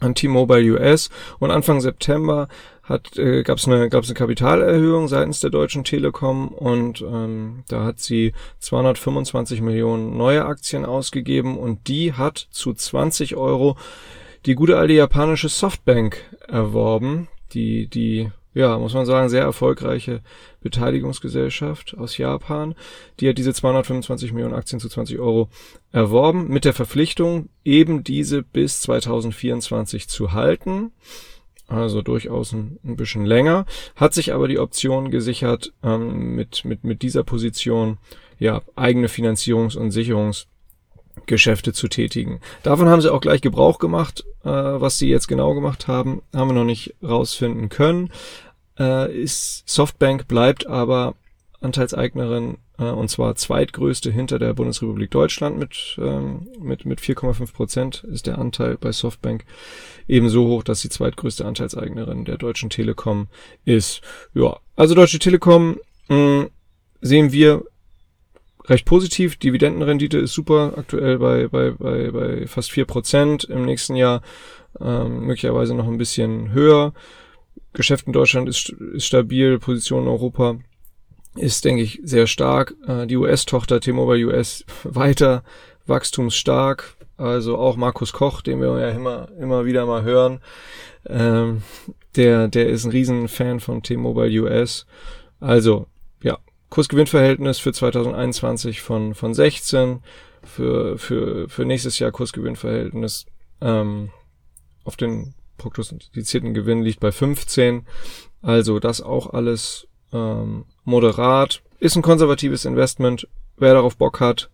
an T-Mobile US und Anfang September hat äh, gab es eine gab's eine Kapitalerhöhung seitens der Deutschen Telekom und ähm, da hat sie 225 Millionen neue Aktien ausgegeben und die hat zu 20 Euro die gute alte japanische Softbank erworben, die die ja, muss man sagen, sehr erfolgreiche Beteiligungsgesellschaft aus Japan. Die hat diese 225 Millionen Aktien zu 20 Euro erworben, mit der Verpflichtung, eben diese bis 2024 zu halten. Also durchaus ein, ein bisschen länger. Hat sich aber die Option gesichert, ähm, mit, mit, mit dieser Position ja, eigene Finanzierungs- und Sicherungsgeschäfte zu tätigen. Davon haben sie auch gleich Gebrauch gemacht. Äh, was sie jetzt genau gemacht haben, haben wir noch nicht rausfinden können äh, ist Softbank bleibt aber Anteilseignerin äh, und zwar zweitgrößte hinter der Bundesrepublik Deutschland mit ähm, mit mit 4,5 Prozent ist der Anteil bei Softbank ebenso hoch, dass sie zweitgrößte Anteilseignerin der Deutschen Telekom ist. Ja, also Deutsche Telekom mh, sehen wir recht positiv. Dividendenrendite ist super, aktuell bei, bei, bei, bei fast 4%, im nächsten Jahr ähm, möglicherweise noch ein bisschen höher. Geschäft in Deutschland ist, ist stabil, Position in Europa ist, denke ich, sehr stark. Äh, die US-Tochter T-Mobile US [LAUGHS] weiter wachstumsstark. Also auch Markus Koch, den wir ja immer, immer wieder mal hören, ähm, der, der ist ein Riesenfan von T-Mobile US. Also, ja, Kursgewinnverhältnis für 2021 von, von 16, für, für, für nächstes Jahr Kursgewinnverhältnis ähm, auf den prognostizierten Gewinn liegt bei 15. Also das auch alles ähm, moderat. Ist ein konservatives Investment. Wer darauf Bock hat,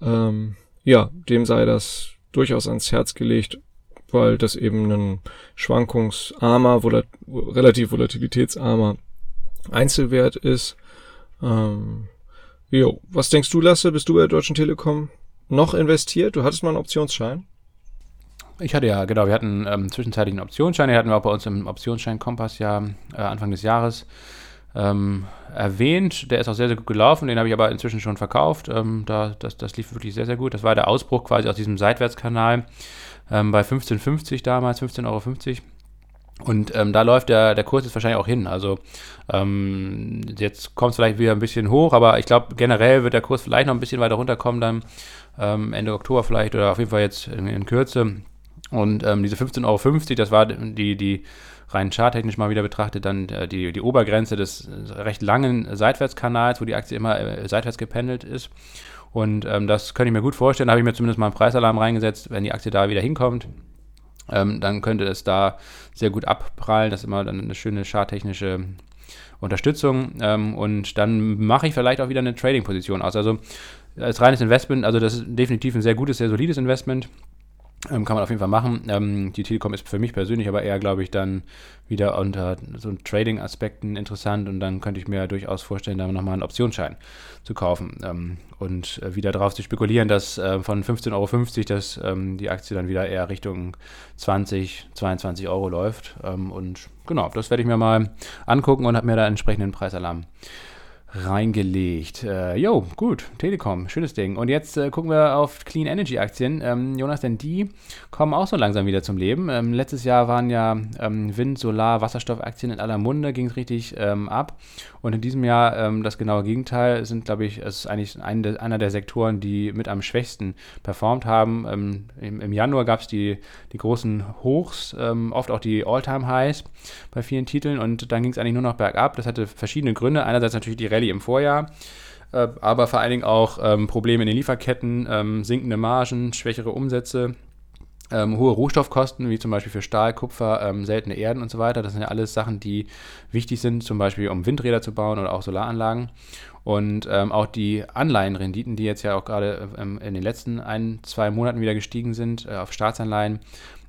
ähm, ja, dem sei das durchaus ans Herz gelegt, weil das eben ein schwankungsarmer, volat relativ volatilitätsarmer Einzelwert ist. Ähm, jo, was denkst du, Lasse? Bist du bei der Deutschen Telekom noch investiert? Du hattest mal einen Optionsschein. Ich hatte ja, genau, wir hatten ähm, zwischenzeitlich einen Optionsschein, den hatten wir auch bei uns im Optionsschein-Kompass ja äh, Anfang des Jahres ähm, erwähnt. Der ist auch sehr, sehr gut gelaufen, den habe ich aber inzwischen schon verkauft. Ähm, da, das, das lief wirklich sehr, sehr gut. Das war der Ausbruch quasi aus diesem Seitwärtskanal ähm, bei 15,50 damals, 15,50 Euro. Und ähm, da läuft der, der Kurs jetzt wahrscheinlich auch hin. Also ähm, jetzt kommt es vielleicht wieder ein bisschen hoch, aber ich glaube generell wird der Kurs vielleicht noch ein bisschen weiter runterkommen dann ähm, Ende Oktober vielleicht oder auf jeden Fall jetzt in, in Kürze. Und ähm, diese 15,50 Euro, das war die, die rein charttechnisch mal wieder betrachtet, dann äh, die, die Obergrenze des recht langen Seitwärtskanals, wo die Aktie immer äh, seitwärts gependelt ist. Und ähm, das könnte ich mir gut vorstellen. Da habe ich mir zumindest mal einen Preisalarm reingesetzt, wenn die Aktie da wieder hinkommt. Ähm, dann könnte es da sehr gut abprallen. Das ist immer dann eine schöne charttechnische Unterstützung. Ähm, und dann mache ich vielleicht auch wieder eine Trading-Position aus. Also als reines Investment, also das ist definitiv ein sehr gutes, sehr solides Investment. Ähm, kann man auf jeden Fall machen. Ähm, die Telekom ist für mich persönlich aber eher, glaube ich, dann wieder unter so Trading-Aspekten interessant und dann könnte ich mir durchaus vorstellen, da nochmal einen Optionsschein zu kaufen ähm, und äh, wieder darauf zu spekulieren, dass äh, von 15,50 Euro dass ähm, die Aktie dann wieder eher Richtung 20, 22 Euro läuft. Ähm, und genau, das werde ich mir mal angucken und habe mir da entsprechenden Preisalarm reingelegt. Äh, jo, gut, Telekom, schönes Ding. Und jetzt äh, gucken wir auf Clean Energy Aktien. Ähm, Jonas, denn die kommen auch so langsam wieder zum Leben. Ähm, letztes Jahr waren ja ähm, Wind, Solar, Wasserstoffaktien in aller Munde, ging es richtig ähm, ab. Und in diesem Jahr ähm, das genaue Gegenteil sind, glaube ich, es ist eigentlich ein einer der Sektoren, die mit am schwächsten performt haben. Ähm, im, im, Januar gab es die, die großen Hochs, oft auch die All-Time-Highs bei vielen Titeln und dann ging es eigentlich nur noch bergab. Das hatte verschiedene Gründe. Einerseits natürlich die Rallye im Vorjahr, äh, aber vor allen Dingen auch ähm, Probleme in den Lieferketten, ähm, sinkende Margen, schwächere Umsätze. Ähm, hohe Rohstoffkosten, wie zum Beispiel für Stahl, Kupfer, ähm, seltene Erden und so weiter. Das sind ja alles Sachen, die wichtig sind, zum Beispiel um Windräder zu bauen oder auch Solaranlagen. Und ähm, auch die Anleihenrenditen, die jetzt ja auch gerade ähm, in den letzten ein, zwei Monaten wieder gestiegen sind äh, auf Staatsanleihen,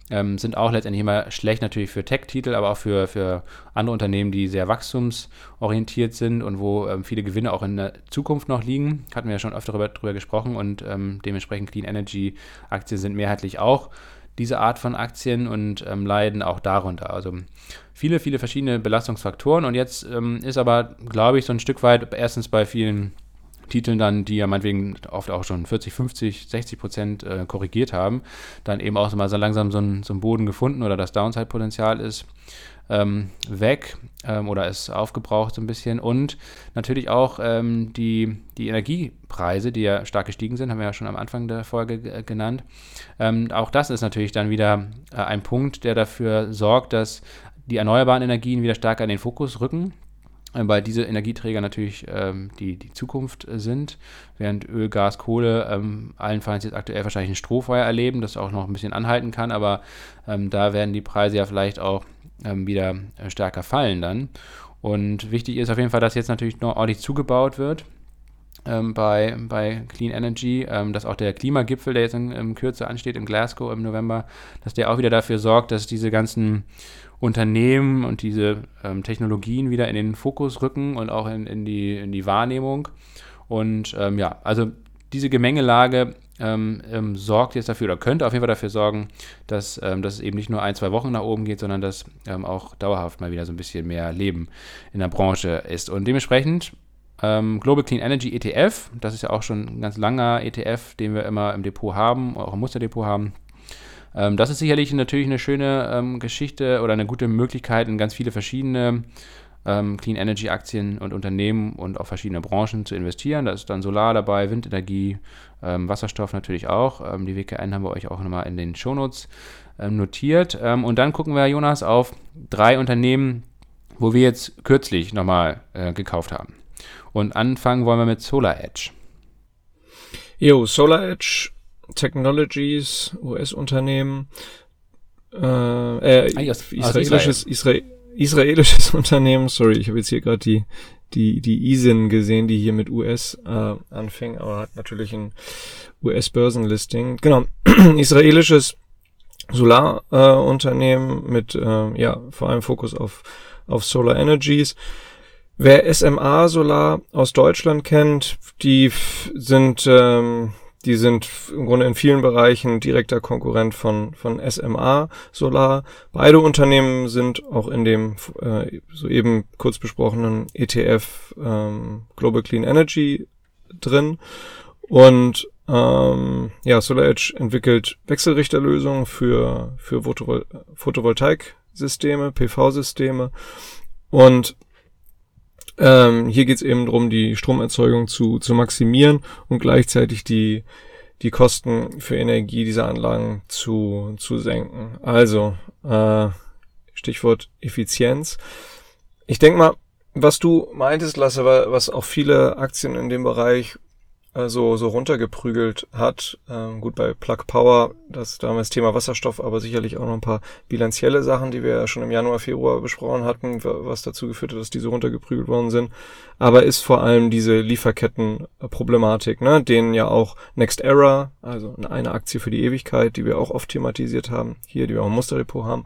ähm, sind auch letztendlich immer schlecht natürlich für Tech-Titel, aber auch für, für andere Unternehmen, die sehr wachstumsorientiert sind und wo ähm, viele Gewinne auch in der Zukunft noch liegen. Hatten wir ja schon öfter darüber, gesprochen und ähm, dementsprechend Clean Energy Aktien sind mehrheitlich auch diese Art von Aktien und ähm, leiden auch darunter. Also viele, viele verschiedene Belastungsfaktoren. Und jetzt ähm, ist aber, glaube ich, so ein Stück weit erstens bei vielen Titeln dann, die ja meinetwegen oft auch schon 40, 50, 60 Prozent äh, korrigiert haben, dann eben auch mal so langsam so ein, so Boden gefunden oder das Downside-Potenzial ist ähm, weg ähm, oder ist aufgebraucht so ein bisschen. Und natürlich auch ähm, die, die Energiepreise, die ja stark gestiegen sind, haben wir ja schon am Anfang der Folge genannt. Ähm, auch das ist natürlich dann wieder äh, ein Punkt, der dafür sorgt, dass die erneuerbaren Energien wieder stärker in den Fokus rücken weil diese Energieträger natürlich ähm, die, die Zukunft sind, während Öl, Gas, Kohle ähm, allenfalls jetzt aktuell wahrscheinlich ein Strohfeuer erleben, das auch noch ein bisschen anhalten kann, aber ähm, da werden die Preise ja vielleicht auch ähm, wieder äh, stärker fallen dann. Und wichtig ist auf jeden Fall, dass jetzt natürlich noch ordentlich zugebaut wird. Ähm, bei, bei Clean Energy, ähm, dass auch der Klimagipfel, der jetzt in, in Kürze ansteht, in Glasgow im November, dass der auch wieder dafür sorgt, dass diese ganzen Unternehmen und diese ähm, Technologien wieder in den Fokus rücken und auch in, in, die, in die Wahrnehmung. Und ähm, ja, also diese Gemengelage ähm, ähm, sorgt jetzt dafür oder könnte auf jeden Fall dafür sorgen, dass, ähm, dass es eben nicht nur ein, zwei Wochen nach oben geht, sondern dass ähm, auch dauerhaft mal wieder so ein bisschen mehr Leben in der Branche ist. Und dementsprechend ähm, Global Clean Energy ETF, das ist ja auch schon ein ganz langer ETF, den wir immer im Depot haben, auch im Musterdepot haben. Ähm, das ist sicherlich natürlich eine schöne Geschichte oder eine gute Möglichkeit, in ganz viele verschiedene ähm, Clean Energy Aktien und Unternehmen und auch verschiedene Branchen zu investieren. Da ist dann Solar dabei, Windenergie, ähm, Wasserstoff natürlich auch. Ähm, die WKN haben wir euch auch nochmal in den Shownotes ähm, notiert. Ähm, und dann gucken wir, Jonas, auf drei Unternehmen, wo wir jetzt kürzlich nochmal äh, gekauft haben. Und anfangen wollen wir mit Solar Edge. Jo, Solar Edge Technologies, US-Unternehmen, äh, äh, ah, israelisches, Israel israelisches [LAUGHS] Unternehmen, sorry, ich habe jetzt hier gerade die, die, die ISIN gesehen, die hier mit US äh, anfing, aber hat natürlich ein US-Börsenlisting. Genau, [CLEARS THROAT] israelisches Solarunternehmen äh, mit, äh, ja, vor allem Fokus auf, auf Solar Energies. Wer SMA Solar aus Deutschland kennt, die sind ähm, die sind im Grunde in vielen Bereichen direkter Konkurrent von, von SMA Solar. Beide Unternehmen sind auch in dem äh, soeben kurz besprochenen ETF ähm, Global Clean Energy drin. Und ähm, ja, SolarEdge entwickelt Wechselrichterlösungen für, für Photovol Photovoltaik-Systeme, PV-Systeme. Und ähm, hier geht es eben darum, die Stromerzeugung zu, zu maximieren und gleichzeitig die, die Kosten für Energie dieser Anlagen zu, zu senken. Also, äh, Stichwort Effizienz. Ich denke mal, was du meintest, Lasse, was auch viele Aktien in dem Bereich äh, so, so runtergeprügelt hat. Ähm, gut, bei Plug Power, das damals Thema Wasserstoff, aber sicherlich auch noch ein paar bilanzielle Sachen, die wir ja schon im Januar, Februar besprochen hatten, was dazu geführt hat, dass diese runtergeprügelt worden sind. Aber ist vor allem diese Lieferkettenproblematik, ne, denen ja auch Next Era, also eine Aktie für die Ewigkeit, die wir auch oft thematisiert haben, hier, die wir auch im Musterdepot haben,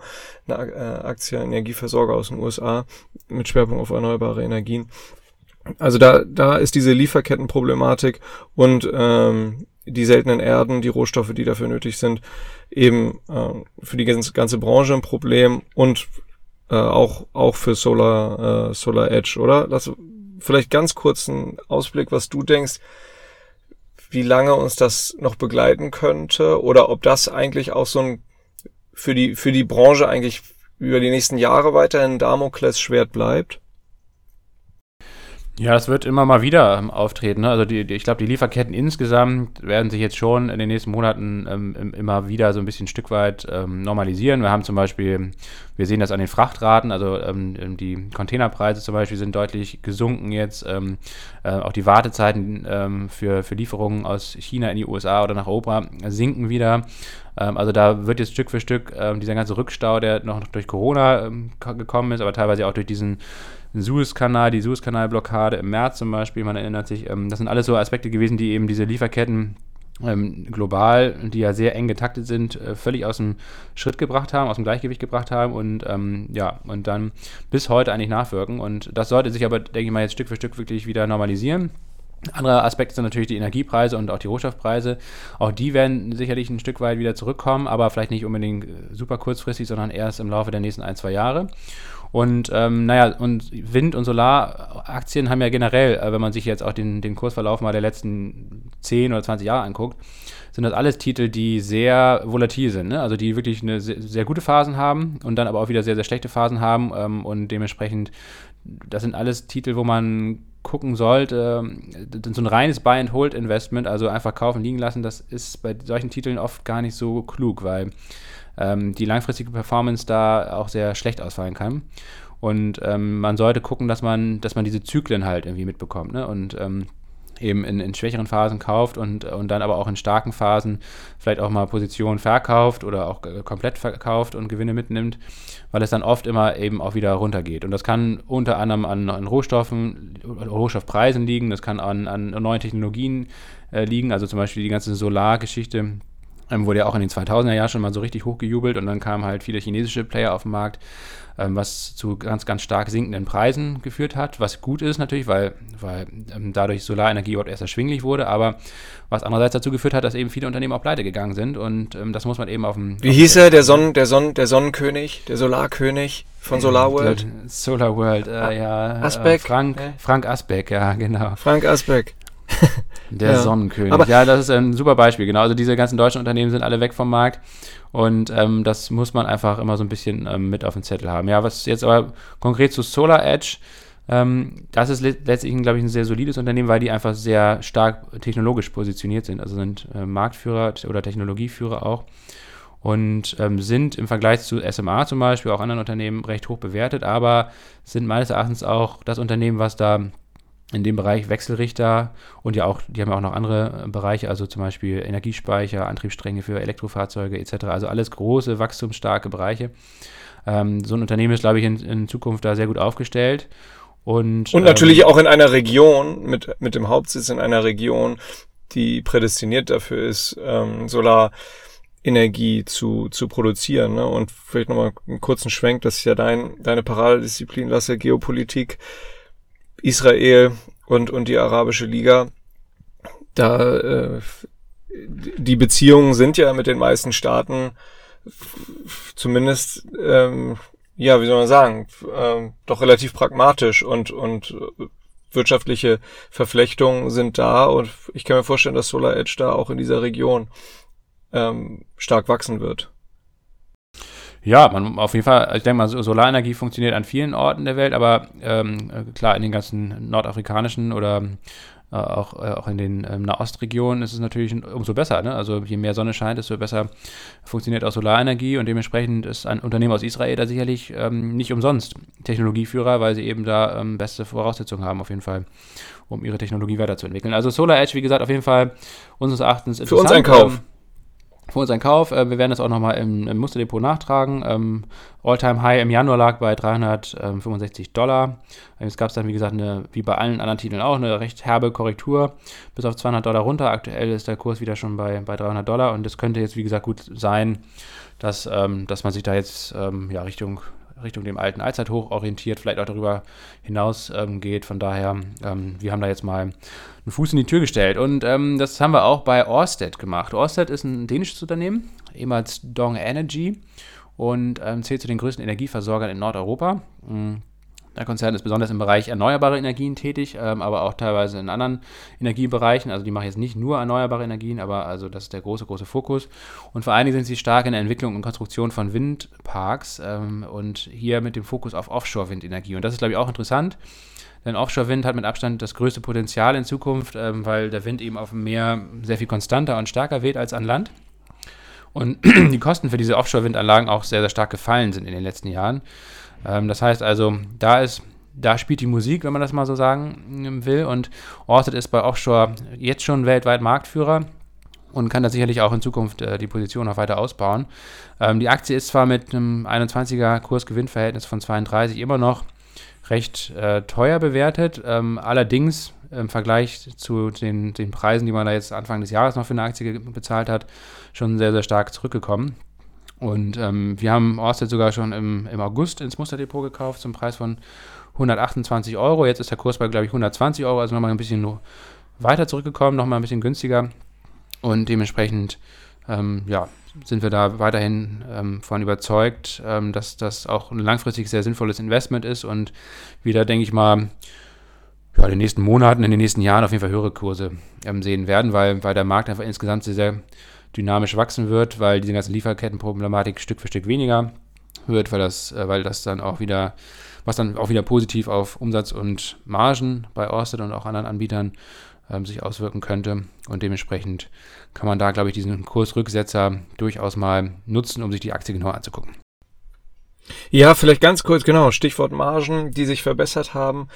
eine äh, Aktie Energieversorger aus den USA mit Schwerpunkt auf erneuerbare Energien also da, da ist diese Lieferkettenproblematik und ähm, die seltenen Erden, die Rohstoffe, die dafür nötig sind, eben äh, für die ganze, ganze Branche ein Problem und äh, auch, auch für Solar, äh, Solar Edge, oder? Lass vielleicht ganz kurz einen Ausblick, was du denkst, wie lange uns das noch begleiten könnte oder ob das eigentlich auch so ein für die, für die Branche eigentlich über die nächsten Jahre weiterhin Damoklesschwert bleibt? Ja, das wird immer mal wieder ähm, auftreten. Ne? Also die, die, ich glaube, die Lieferketten insgesamt werden sich jetzt schon in den nächsten Monaten ähm, immer wieder so ein bisschen ein Stück weit ähm, normalisieren. Wir haben zum Beispiel, wir sehen das an den Frachtraten, also ähm, die Containerpreise zum Beispiel sind deutlich gesunken jetzt. Ähm, äh, auch die Wartezeiten ähm, für, für Lieferungen aus China in die USA oder nach Europa sinken wieder. Ähm, also da wird jetzt Stück für Stück ähm, dieser ganze Rückstau, der noch durch Corona ähm, gekommen ist, aber teilweise auch durch diesen Suezkanal, die Suezkanalblockade im März zum Beispiel, man erinnert sich, ähm, das sind alles so Aspekte gewesen, die eben diese Lieferketten ähm, global, die ja sehr eng getaktet sind, äh, völlig aus dem Schritt gebracht haben, aus dem Gleichgewicht gebracht haben und ähm, ja, und dann bis heute eigentlich nachwirken. Und das sollte sich aber, denke ich mal, jetzt Stück für Stück wirklich wieder normalisieren. Andere Aspekte sind natürlich die Energiepreise und auch die Rohstoffpreise. Auch die werden sicherlich ein Stück weit wieder zurückkommen, aber vielleicht nicht unbedingt super kurzfristig, sondern erst im Laufe der nächsten ein, zwei Jahre. Und ähm, naja, und Wind- und Solaraktien haben ja generell, äh, wenn man sich jetzt auch den, den Kursverlauf mal der letzten 10 oder 20 Jahre anguckt, sind das alles Titel, die sehr volatil sind. Ne? Also die wirklich eine sehr, sehr, gute Phasen haben und dann aber auch wieder sehr, sehr schlechte Phasen haben. Ähm, und dementsprechend, das sind alles Titel, wo man gucken sollte, so ein reines Buy-and-Hold-Investment, also einfach kaufen, liegen lassen, das ist bei solchen Titeln oft gar nicht so klug, weil ähm, die langfristige Performance da auch sehr schlecht ausfallen kann. Und ähm, man sollte gucken, dass man, dass man diese Zyklen halt irgendwie mitbekommt. Ne? Und ähm, eben in, in, schwächeren Phasen kauft und, und dann aber auch in starken Phasen vielleicht auch mal Positionen verkauft oder auch komplett verkauft und Gewinne mitnimmt, weil es dann oft immer eben auch wieder runtergeht. Und das kann unter anderem an, an Rohstoffen, Rohstoffpreisen liegen, das kann an, an neuen Technologien äh, liegen, also zum Beispiel die ganze Solargeschichte ähm, wurde ja auch in den 2000er Jahren schon mal so richtig hochgejubelt und dann kamen halt viele chinesische Player auf den Markt, ähm, was zu ganz, ganz stark sinkenden Preisen geführt hat, was gut ist natürlich, weil, weil ähm, dadurch Solarenergie überhaupt erst erschwinglich wurde, aber was andererseits dazu geführt hat, dass eben viele Unternehmen auch pleite gegangen sind und ähm, das muss man eben auf dem... Wie hieß er, der, Sonnen, der, Sonnen, der Sonnenkönig, der Solarkönig von SolarWorld? Solar World, äh, ja. Asbeck? Äh, Frank, Frank Asbeck, ja, genau. Frank Asbeck. [LAUGHS] Der ja. Sonnenkönig. Aber ja, das ist ein super Beispiel. Genau, also diese ganzen deutschen Unternehmen sind alle weg vom Markt. Und ähm, das muss man einfach immer so ein bisschen ähm, mit auf dem Zettel haben. Ja, was jetzt aber konkret zu Solar Edge, ähm, das ist letztlich, glaube ich, ein sehr solides Unternehmen, weil die einfach sehr stark technologisch positioniert sind. Also sind äh, Marktführer oder Technologieführer auch. Und ähm, sind im Vergleich zu SMA zum Beispiel, auch anderen Unternehmen, recht hoch bewertet, aber sind meines Erachtens auch das Unternehmen, was da in dem Bereich Wechselrichter und ja auch, die haben ja auch noch andere äh, Bereiche, also zum Beispiel Energiespeicher, Antriebsstränge für Elektrofahrzeuge etc. Also alles große, wachstumsstarke Bereiche. Ähm, so ein Unternehmen ist, glaube ich, in, in, Zukunft da sehr gut aufgestellt. Und, und natürlich ähm, auch in einer Region, mit, mit dem Hauptsitz in einer Region, die prädestiniert dafür ist, ähm, Solarenergie zu, zu produzieren. Ne? Und vielleicht nochmal einen kurzen Schwenk, das ist ja dein, deine Paradedisziplin, Lasse, Geopolitik. Israel und, und die Arabische Liga, da äh, die Beziehungen sind ja mit den meisten Staaten zumindest, ähm, ja, wie soll man sagen, ähm, doch relativ pragmatisch und, und wirtschaftliche Verflechtungen sind da und ich kann mir vorstellen, dass Solar Edge da auch in dieser Region ähm, stark wachsen wird. Ja, man, auf jeden Fall, ich denke mal, Solarenergie funktioniert an vielen Orten der Welt, aber ähm, klar, in den ganzen nordafrikanischen oder äh, auch, äh, auch in den ähm, Nahostregionen ist es natürlich umso besser. Ne? Also je mehr Sonne scheint, desto besser funktioniert auch Solarenergie und dementsprechend ist ein Unternehmen aus Israel da sicherlich ähm, nicht umsonst Technologieführer, weil sie eben da ähm, beste Voraussetzungen haben auf jeden Fall, um ihre Technologie weiterzuentwickeln. Also Solar Edge, wie gesagt, auf jeden Fall unseres Erachtens. Für uns ein Kauf. Für uns ein Kauf. Äh, wir werden das auch nochmal im, im Musterdepot nachtragen. Ähm, All-Time High im Januar lag bei 365 Dollar. Jetzt gab es dann, wie gesagt, eine, wie bei allen anderen Titeln auch, eine recht herbe Korrektur bis auf 200 Dollar runter. Aktuell ist der Kurs wieder schon bei, bei 300 Dollar und es könnte jetzt, wie gesagt, gut sein, dass, ähm, dass man sich da jetzt ähm, ja, Richtung Richtung dem alten Allzeithoch orientiert, vielleicht auch darüber hinaus ähm, geht. Von daher, ähm, wir haben da jetzt mal einen Fuß in die Tür gestellt. Und ähm, das haben wir auch bei Orsted gemacht. Orsted ist ein dänisches Unternehmen, ehemals Dong Energy und ähm, zählt zu den größten Energieversorgern in Nordeuropa. Mhm der Konzern ist besonders im Bereich erneuerbare Energien tätig, ähm, aber auch teilweise in anderen Energiebereichen. Also die machen jetzt nicht nur erneuerbare Energien, aber also das ist der große, große Fokus. Und vor allen Dingen sind sie stark in der Entwicklung und Konstruktion von Windparks ähm, und hier mit dem Fokus auf Offshore-Windenergie. Und das ist, glaube ich, auch interessant. Denn Offshore-Wind hat mit Abstand das größte Potenzial in Zukunft, ähm, weil der Wind eben auf dem Meer sehr viel konstanter und stärker weht als an Land. Und [CLEARS THROAT] die Kosten für diese Offshore-Windanlagen auch sehr, sehr stark gefallen sind in den letzten Jahren. Ähm, das heißt also, da ist da spielt die Musik, wenn man das mal so sagen will. Und Orsted ist bei Offshore jetzt schon weltweit Marktführer. und kann da sicherlich auch in Zukunft äh, die Position noch weiter ausbauen. Ähm, die Aktie ist zwar mit einem 21er Kurs-Gewinn-Verhältnis von 32 immer noch recht äh, teuer bewertet, ähm, allerdings im Vergleich zu den, den Preisen, die man da jetzt Anfang des Jahres noch für eine Aktie bezahlt hat, schon sehr, sehr stark zurückgekommen. Und ähm, wir haben Orsted sogar schon im, im August ins Musterdepot gekauft zum Preis von 128 Euro. Jetzt ist der Kurs bei, glaube ich, 120 Euro, also nochmal ein bisschen weiter zurückgekommen, nochmal ein bisschen günstiger. Und dementsprechend, ähm, ja, sind wir da weiterhin ähm, von überzeugt, ähm, dass das auch ein langfristig sehr sinnvolles Investment ist und wieder, denke ich mal, ja, in den nächsten Monaten, in den nächsten Jahren auf jeden Fall höhere Kurse ähm, sehen werden, weil, weil der Markt einfach insgesamt sehr, sehr dynamisch wachsen wird, weil diese ganze Lieferkettenproblematik Stück für Stück weniger wird, weil das, äh, weil das dann auch wieder, was dann auch wieder positiv auf Umsatz und Margen bei Orsted und auch anderen Anbietern ähm, sich auswirken könnte. Und dementsprechend kann man da, glaube ich, diesen Kursrücksetzer durchaus mal nutzen, um sich die Aktie genauer anzugucken. Ja, vielleicht ganz kurz, genau, Stichwort Margen, die sich verbessert haben.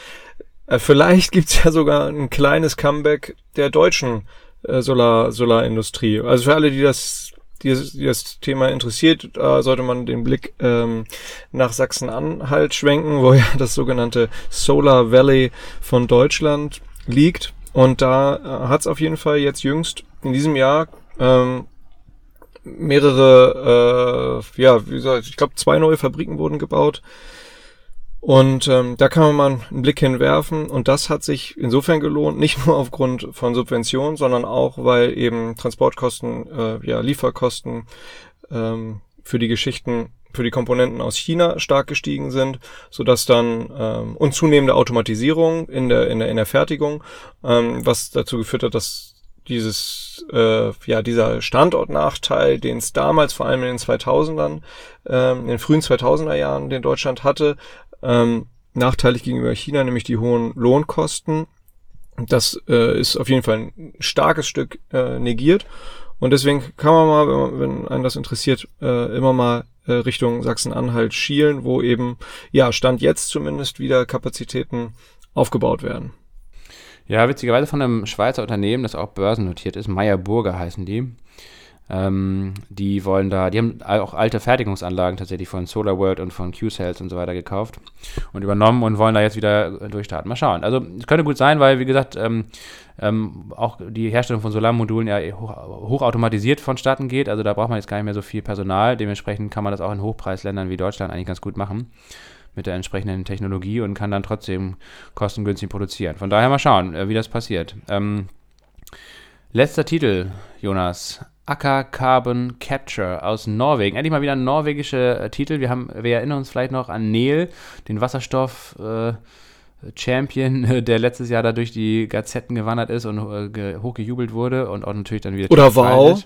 Äh, vielleicht gibt's ja sogar ein kleines Comeback der deutschen äh, Solar, Solarindustrie. Also für alle, die das, die das, Thema interessiert, da sollte man den Blick ähm, nach Sachsen-Anhalt schwenken, wo ja das sogenannte Solar Valley von Deutschland liegt. Und da äh, hat's auf jeden Fall jetzt jüngst in diesem Jahr ähm, mehrere, äh, ja, wie gesagt, ich glaube, zwei neue Fabriken wurden gebaut. Und ähm, da kann man mal einen Blick hinwerfen und das hat sich insofern gelohnt, nicht nur aufgrund von Subventionen, sondern auch, weil eben Transportkosten, äh, ja, Lieferkosten ähm, für die Geschichten, für die Komponenten aus China stark gestiegen sind, so dass dann ähm, und zunehmende Automatisierung in der in der in der Fertigung, ähm, was dazu geführt hat, dass dieses äh, ja dieser Standortnachteil, den es damals vor allem in den 2000ern, ähm, in den frühen 2000er Jahren, den Deutschland hatte, ähm, nachteilig gegenüber China, nämlich die hohen Lohnkosten. Das äh, ist auf jeden Fall ein starkes Stück äh, negiert. Und deswegen kann man mal, wenn, wenn einen das interessiert, äh, immer mal äh, Richtung Sachsen-Anhalt schielen, wo eben, ja, Stand jetzt zumindest wieder Kapazitäten aufgebaut werden. Ja, witzigerweise von einem Schweizer Unternehmen, das auch börsennotiert ist, Meyer Burger heißen die. Ähm, die wollen da, die haben auch alte Fertigungsanlagen tatsächlich von SolarWorld und von Q-Cells und so weiter gekauft und übernommen und wollen da jetzt wieder durchstarten. Mal schauen. Also es könnte gut sein, weil wie gesagt, ähm, ähm, auch die Herstellung von Solarmodulen ja hoch, hochautomatisiert vonstatten geht. Also da braucht man jetzt gar nicht mehr so viel Personal. Dementsprechend kann man das auch in Hochpreisländern wie Deutschland eigentlich ganz gut machen mit der entsprechenden Technologie und kann dann trotzdem kostengünstig produzieren. Von daher mal schauen, äh, wie das passiert. Ähm, letzter Titel, Jonas. Acker Carbon Capture aus Norwegen. Endlich mal wieder ein norwegischer äh, Titel. Wir, haben, wir erinnern uns vielleicht noch an Neil, den Wasserstoff. Äh, Champion, [LAUGHS] der letztes Jahr da durch die Gazetten gewandert ist und äh, hochgejubelt wurde und auch natürlich dann wieder. Oder Wow.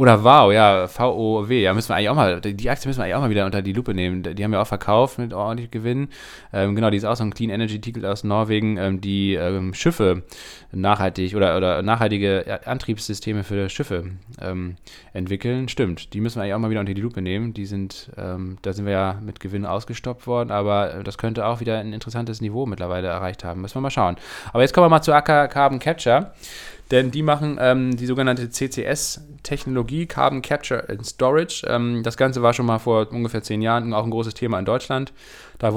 Oder Wow, ja, V-O-W. Ja, müssen wir eigentlich auch mal, die Aktie müssen wir eigentlich auch mal wieder unter die Lupe nehmen. Die haben wir auch verkauft mit ordentlich Gewinn. Ähm, genau, die ist auch so ein Clean Energy Titel aus Norwegen, ähm, die ähm, Schiffe nachhaltig oder, oder nachhaltige Antriebssysteme für Schiffe ähm, entwickeln. Stimmt, die müssen wir eigentlich auch mal wieder unter die Lupe nehmen. Die sind, ähm, da sind wir ja mit Gewinn ausgestoppt worden, aber das könnte auch wieder ein interessantes Niveau mittlerweile erreicht haben. Müssen wir mal schauen. Aber jetzt kommen wir mal zu Acker Carbon Capture denn die machen ähm, die sogenannte CCS-Technologie, Carbon Capture and Storage. Ähm, das Ganze war schon mal vor ungefähr zehn Jahren auch ein großes Thema in Deutschland. Da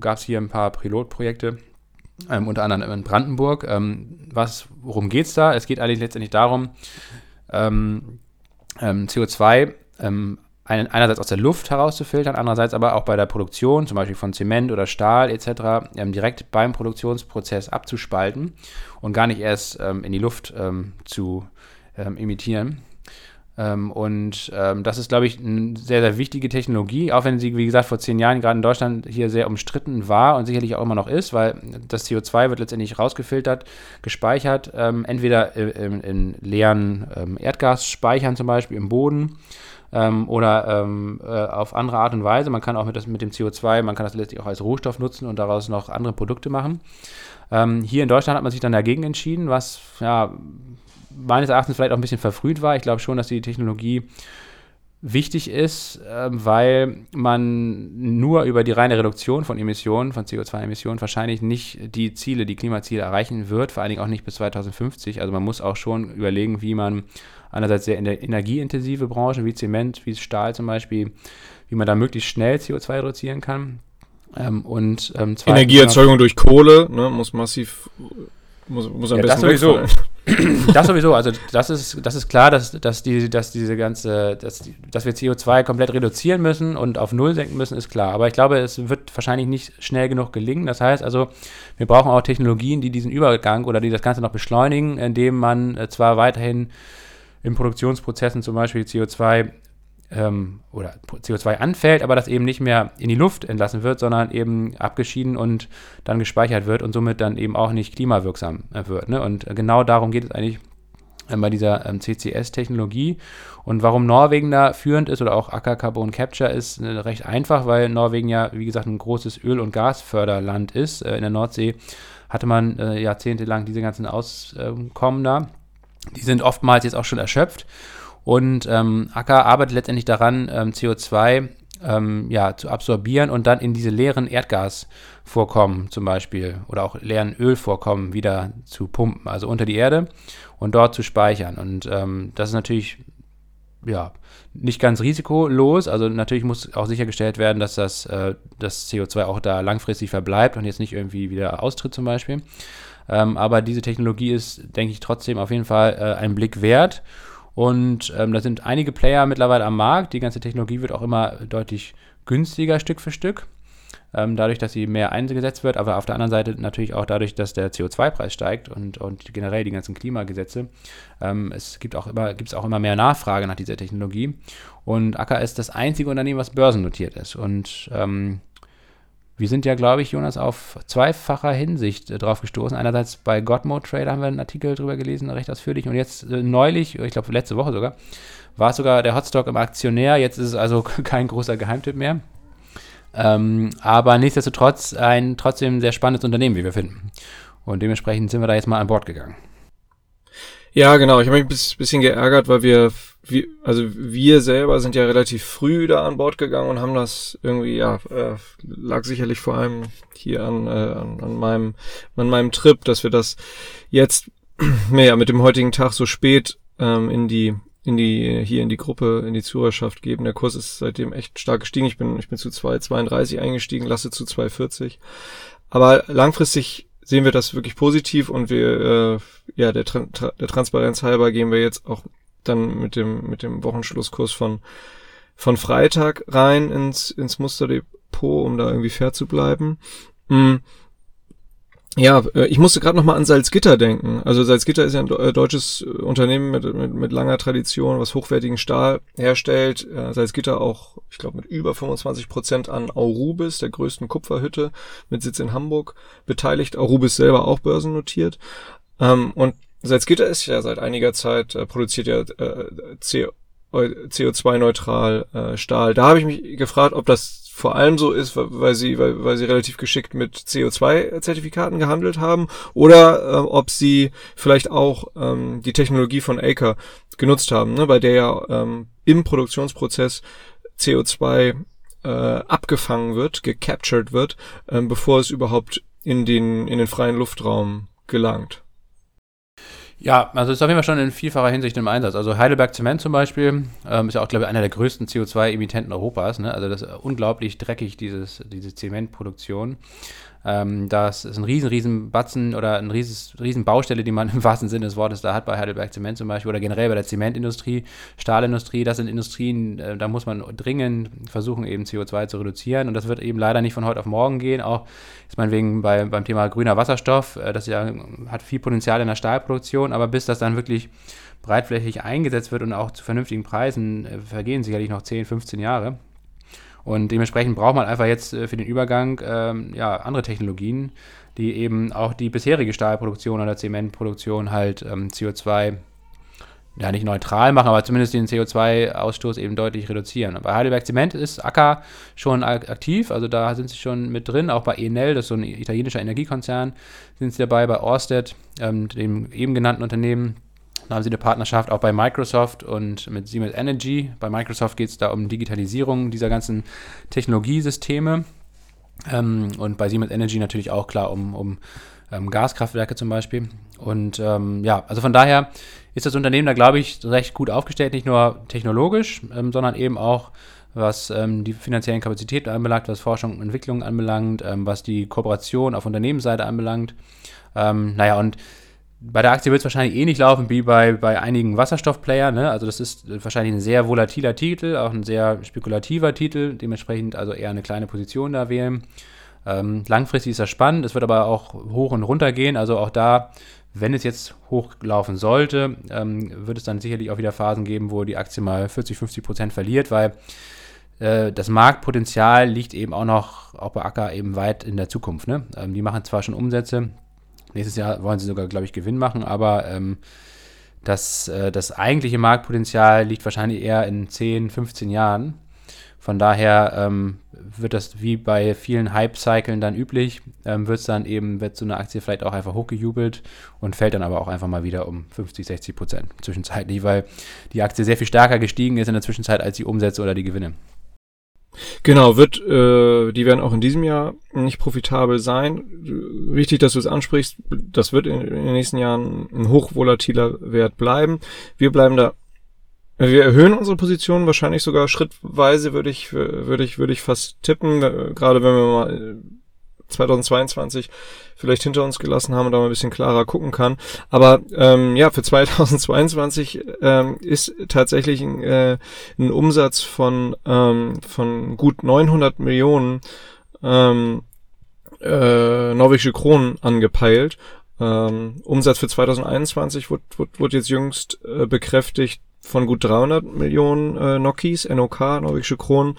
gab es hier ein paar Pilotprojekte, ähm, unter anderem in Brandenburg. Ähm, was, worum geht es da? Es geht eigentlich letztendlich darum, ähm, ähm, CO2 einerseits aus der Luft herauszufiltern, andererseits aber auch bei der Produktion, zum Beispiel von Zement oder Stahl etc., ähm, direkt beim Produktionsprozess abzuspalten und gar nicht erst ähm, in die Luft ähm, zu ähm, emittieren. Ähm, und ähm, das ist, glaube ich, eine sehr, sehr wichtige Technologie, auch wenn sie, wie gesagt, vor zehn Jahren gerade in Deutschland hier sehr umstritten war und sicherlich auch immer noch ist, weil das CO2 wird letztendlich rausgefiltert, gespeichert, entweder in, in leeren Erdgasspeichern zum Beispiel im Boden ähm, oder ähm, äh, auf andere Art und Weise. Man kann auch mit, das, mit dem CO2, man kann das letztlich auch als Rohstoff nutzen und daraus noch andere Produkte machen. Ähm, hier in Deutschland hat man sich dann dagegen entschieden, was ja meines Erachtens vielleicht auch ein bisschen verfrüht war. Ich glaube schon, dass die Technologie wichtig ist, äh, weil man nur über die reine Reduktion von Emissionen, von CO2-Emissionen wahrscheinlich nicht die Ziele, die Klimaziele erreichen wird, vor allen Dingen auch nicht bis 2050. Also man muss auch schon überlegen, wie man einerseits sehr energieintensive Branchen wie Zement, wie Stahl zum Beispiel, wie man da möglichst schnell CO2 reduzieren kann. Ähm, und ähm, Energieerzeugung durch Kohle ne, muss massiv muss, muss am ja, besten das sowieso. [CLEARS THROAT] das sowieso, also das ist, das ist klar, dass, dass, die, dass diese ganze, dass, dass wir CO2 komplett reduzieren müssen und auf Null senken müssen, ist klar. Aber ich glaube, es wird wahrscheinlich nicht schnell genug gelingen. Das heißt also, wir brauchen auch Technologien, die diesen Übergang oder die das Ganze noch beschleunigen, indem man äh, zwar weiterhin in Produktionsprozessen zum Beispiel CO2 ähm, oder CO2 anfällt, aber das eben nicht mehr in die Luft entlassen wird, sondern eben abgeschieden und dann gespeichert wird und somit dann eben auch nicht klimawirksam äh, wird. Ne? Und genau darum geht es eigentlich äh, bei dieser ähm, CCS-Technologie. Und warum Norwegen da führend ist oder auch Acker Carbon Capture ist äh, recht einfach, weil Norwegen ja, wie gesagt, ein großes Öl- und Gasförderland ist. Äh, in der Nordsee hatte man jahrzehntelang diese ganzen Auskommen da. Die sind oftmals jetzt auch schon erschöpft. Und ähm, Acker arbeitet letztendlich daran, ähm, CO2 ähm, ja, zu absorbieren und dann in diese leeren Erdgasvorkommen zum Beispiel oder auch leeren Ölvorkommen wieder zu pumpen, also unter die Erde und dort zu speichern. Und ähm, das ist natürlich ja, nicht ganz risikolos. Also natürlich muss auch sichergestellt werden, dass das, äh, das CO2 auch da langfristig verbleibt und jetzt nicht irgendwie wieder austritt zum Beispiel. Ähm, aber diese Technologie ist, denke ich, trotzdem auf jeden Fall äh, einen Blick wert. Und ähm, da sind einige Player mittlerweile am Markt. Die ganze Technologie wird auch immer deutlich günstiger Stück für Stück. Ähm, dadurch, dass sie mehr eingesetzt wird, aber auf der anderen Seite natürlich auch dadurch, dass der CO2-Preis steigt und, und generell die ganzen Klimagesetze. Ähm, es gibt auch immer, gibt es auch immer mehr Nachfrage nach dieser Technologie. Und Acker ist das einzige Unternehmen, was börsennotiert ist. Und ähm, wir sind ja, glaube ich, Jonas, auf zweifacher Hinsicht äh, drauf gestoßen. Einerseits bei Godmode Trader haben wir einen Artikel drüber gelesen, recht ausführlich. Und jetzt äh, neulich, ich glaube letzte Woche sogar, war es sogar der Hotstock im Aktionär. Jetzt ist es also [LAUGHS] kein großer Geheimtipp mehr. Ähm, aber nichtsdestotrotz ein trotzdem sehr spannendes Unternehmen, wie wir finden. Und dementsprechend sind wir da jetzt mal an Bord gegangen. Ja, genau. Ich habe mich ein bisschen geärgert, weil wir wir, also wir selber sind ja relativ früh da an Bord gegangen und haben das irgendwie, ja, äh, lag sicherlich vor allem hier an, äh, an, an meinem, an meinem Trip, dass wir das jetzt [CLEARS THROAT] ja, mit dem heutigen Tag so spät ähm, in die in die hier in die Gruppe in die Zuhörerschaft geben. Der Kurs ist seitdem echt stark gestiegen. Ich bin ich bin zu 2,32 eingestiegen, lasse zu 2,40. Aber langfristig sehen wir das wirklich positiv und wir äh, ja der, der Transparenz halber gehen wir jetzt auch dann mit dem, mit dem Wochenschlusskurs von, von Freitag rein ins, ins Musterdepot, um da irgendwie fair zu bleiben. Mhm. Ja, äh, ich musste gerade noch mal an Salzgitter denken. Also Salzgitter ist ja ein äh, deutsches äh, Unternehmen mit, mit, mit langer Tradition, was hochwertigen Stahl herstellt. Salzgitter auch, ich glaube, mit über 25 Prozent an Aurubis, der größten Kupferhütte mit Sitz in Hamburg, beteiligt. Aurubis selber auch börsennotiert. Ähm, und Salzgitter ist ja seit einiger Zeit, äh, produziert ja äh, CO2-neutral äh, Stahl. Da habe ich mich gefragt, ob das vor allem so ist, weil sie, weil, weil sie relativ geschickt mit CO2-Zertifikaten gehandelt haben, oder äh, ob sie vielleicht auch ähm, die Technologie von Acre genutzt haben, ne, bei der ja ähm, im Produktionsprozess CO2 äh, abgefangen wird, gecaptured wird, ähm, bevor es überhaupt in den, in den freien Luftraum gelangt. Ja, also ist auf jeden Fall schon in vielfacher Hinsicht im Einsatz. Also Heidelberg Zement zum Beispiel ähm, ist ja auch, glaube ich, einer der größten CO2-Emittenten Europas. Ne? Also das ist unglaublich dreckig, dieses, diese Zementproduktion. Ähm, das ist ein riesen, riesen Batzen oder eine riesen, riesen Baustelle, die man [LAUGHS] im wahrsten Sinne des Wortes da hat bei Heidelberg Zement zum Beispiel oder generell bei der Zementindustrie, Stahlindustrie. Das sind Industrien, äh, da muss man dringend versuchen, eben CO2 zu reduzieren und das wird eben leider nicht von heute auf morgen gehen. Auch ist man wegen bei, beim Thema grüner Wasserstoff, äh, das ja hat viel Potenzial in der Stahlproduktion, aber bis das dann wirklich breitflächig eingesetzt wird und auch zu vernünftigen Preisen, äh, vergehen sicherlich noch 10, 15 Jahre. Und dementsprechend braucht man einfach jetzt äh, für den Übergang ähm, ja, andere Technologien, die eben auch die bisherige Stahlproduktion oder Zementproduktion halt ähm, CO2 ja nicht neutral machen, aber zumindest den CO2-Ausstoß eben deutlich reduzieren. Bei Heidelberg Zement ist Acker schon aktiv, also da sind sie schon mit drin, auch bei Enel, das ist so ein italienischer Energiekonzern, sind sie dabei, bei Orsted, ähm, dem eben genannten Unternehmen, Da haben sie eine Partnerschaft auch bei Microsoft und mit Siemens Energy. Bei Microsoft geht es da um Digitalisierung dieser ganzen Technologiesysteme. Ähm, und bei Siemens Energy natürlich auch klar um, um ähm, Gaskraftwerke zum Beispiel. Und ähm, ja, also von daher ist das Unternehmen da, glaube ich, recht gut aufgestellt, nicht nur technologisch, ähm, sondern eben auch was ähm, die finanziellen Kapazitäten anbelangt, was Forschung und Entwicklung anbelangt, ähm, was die Kooperation auf Unternehmensseite anbelangt. Ähm, naja, und bei der Aktie wird es wahrscheinlich ähnlich laufen wie bei, bei einigen Wasserstoffplayern. Ne? Also das ist wahrscheinlich ein sehr volatiler Titel, auch ein sehr spekulativer Titel, dementsprechend also eher eine kleine Position da wählen. Ähm, langfristig ist das spannend, es wird aber auch hoch und runter gehen. Also auch da, wenn es jetzt hochlaufen sollte, ähm, wird es dann sicherlich auch wieder Phasen geben, wo die Aktie mal 40, 50 Prozent verliert, weil äh, das Marktpotenzial liegt eben auch noch, auch bei Acker, eben weit in der Zukunft. Ne? Ähm, die machen zwar schon Umsätze, nächstes Jahr wollen sie sogar, glaube ich, Gewinn machen, aber ähm, das, äh, das eigentliche Marktpotenzial liegt wahrscheinlich eher in 10, 15 Jahren. Von daher ähm, wird das wie bei vielen Hype-Cyclen dann üblich, ähm, wird es dann eben, wird so eine Aktie vielleicht auch einfach hochgejubelt und fällt dann aber auch einfach mal wieder um 50, 60 Prozent zwischenzeitlich, weil die Aktie sehr viel stärker gestiegen ist in der Zwischenzeit als die Umsätze oder die Gewinne. Genau, wird, äh, die werden auch in diesem Jahr nicht profitabel sein. Wichtig, dass du es ansprichst, das wird in, in den nächsten Jahren ein hochvolatiler Wert bleiben. Wir bleiben da wir erhöhen unsere Position wahrscheinlich sogar schrittweise, würde ich, würde ich, würde ich fast tippen, gerade wenn wir mal 2022 vielleicht hinter uns gelassen haben und da mal ein bisschen klarer gucken kann. Aber ähm, ja, für 2022 ähm, ist tatsächlich ein, äh, ein Umsatz von, ähm, von gut 900 Millionen ähm, äh, norwegische Kronen angepeilt. Ähm, Umsatz für 2021 wurde, wurde, wurde jetzt jüngst äh, bekräftigt von gut 300 Millionen äh, Nokis, NOK, norwegische Kronen.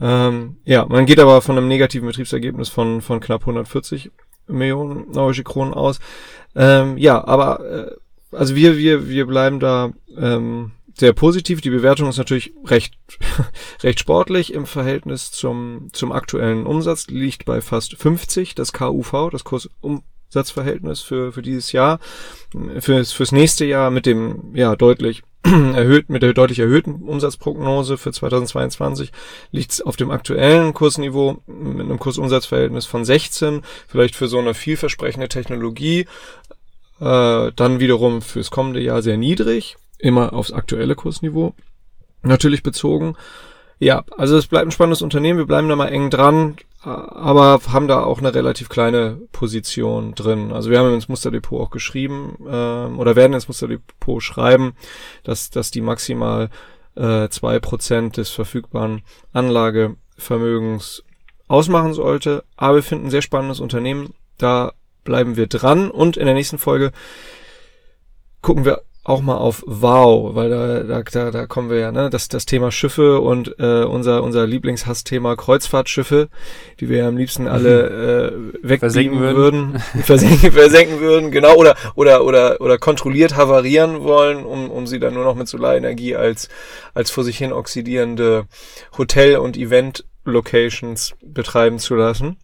Ähm, ja, man geht aber von einem negativen Betriebsergebnis von, von knapp 140 Millionen norwegische Kronen aus. Ähm, ja, aber äh, also wir, wir, wir bleiben da ähm, sehr positiv. Die Bewertung ist natürlich recht, [LAUGHS] recht sportlich im Verhältnis zum, zum aktuellen Umsatz, liegt bei fast 50, das KUV, das Kursumsatzverhältnis für, für dieses Jahr. Fürs, fürs nächste Jahr mit dem, ja, deutlich [CLEARS THROAT] erhöht, mit der deutlich erhöhten Umsatzprognose für 2022 liegt es auf dem aktuellen Kursniveau mit einem Kursumsatzverhältnis von 16, vielleicht für so eine vielversprechende Technologie, äh, dann wiederum fürs kommende Jahr sehr niedrig, immer aufs aktuelle Kursniveau natürlich bezogen. Ja, also es bleibt ein spannendes Unternehmen, wir bleiben da mal eng dran, aber haben da auch eine relativ kleine Position drin. Also wir haben ins Musterdepot auch geschrieben ähm, oder werden ins Musterdepot schreiben, dass, dass die maximal äh, zwei äh, Prozent des verfügbaren Anlagevermögens ausmachen sollte. Aber wir finden ein sehr spannendes Unternehmen. Da bleiben wir dran und in der nächsten Folge gucken wir auch mal auf Wow, weil da, da, da kommen wir ja, ne, das, das Thema Schiffe und äh, unser, unser Lieblingshassthema Kreuzfahrtschiffe, die wir ja am liebsten alle [LAUGHS] äh, wegbiegen würden, würden. [LAUGHS] Versenken, versenken würden, genau, oder, oder, oder, oder kontrolliert havarieren wollen, um, um sie dann nur noch mit Solarenergie als, als vor sich hin oxidierende Hotel- und Event-Locations betreiben zu lassen.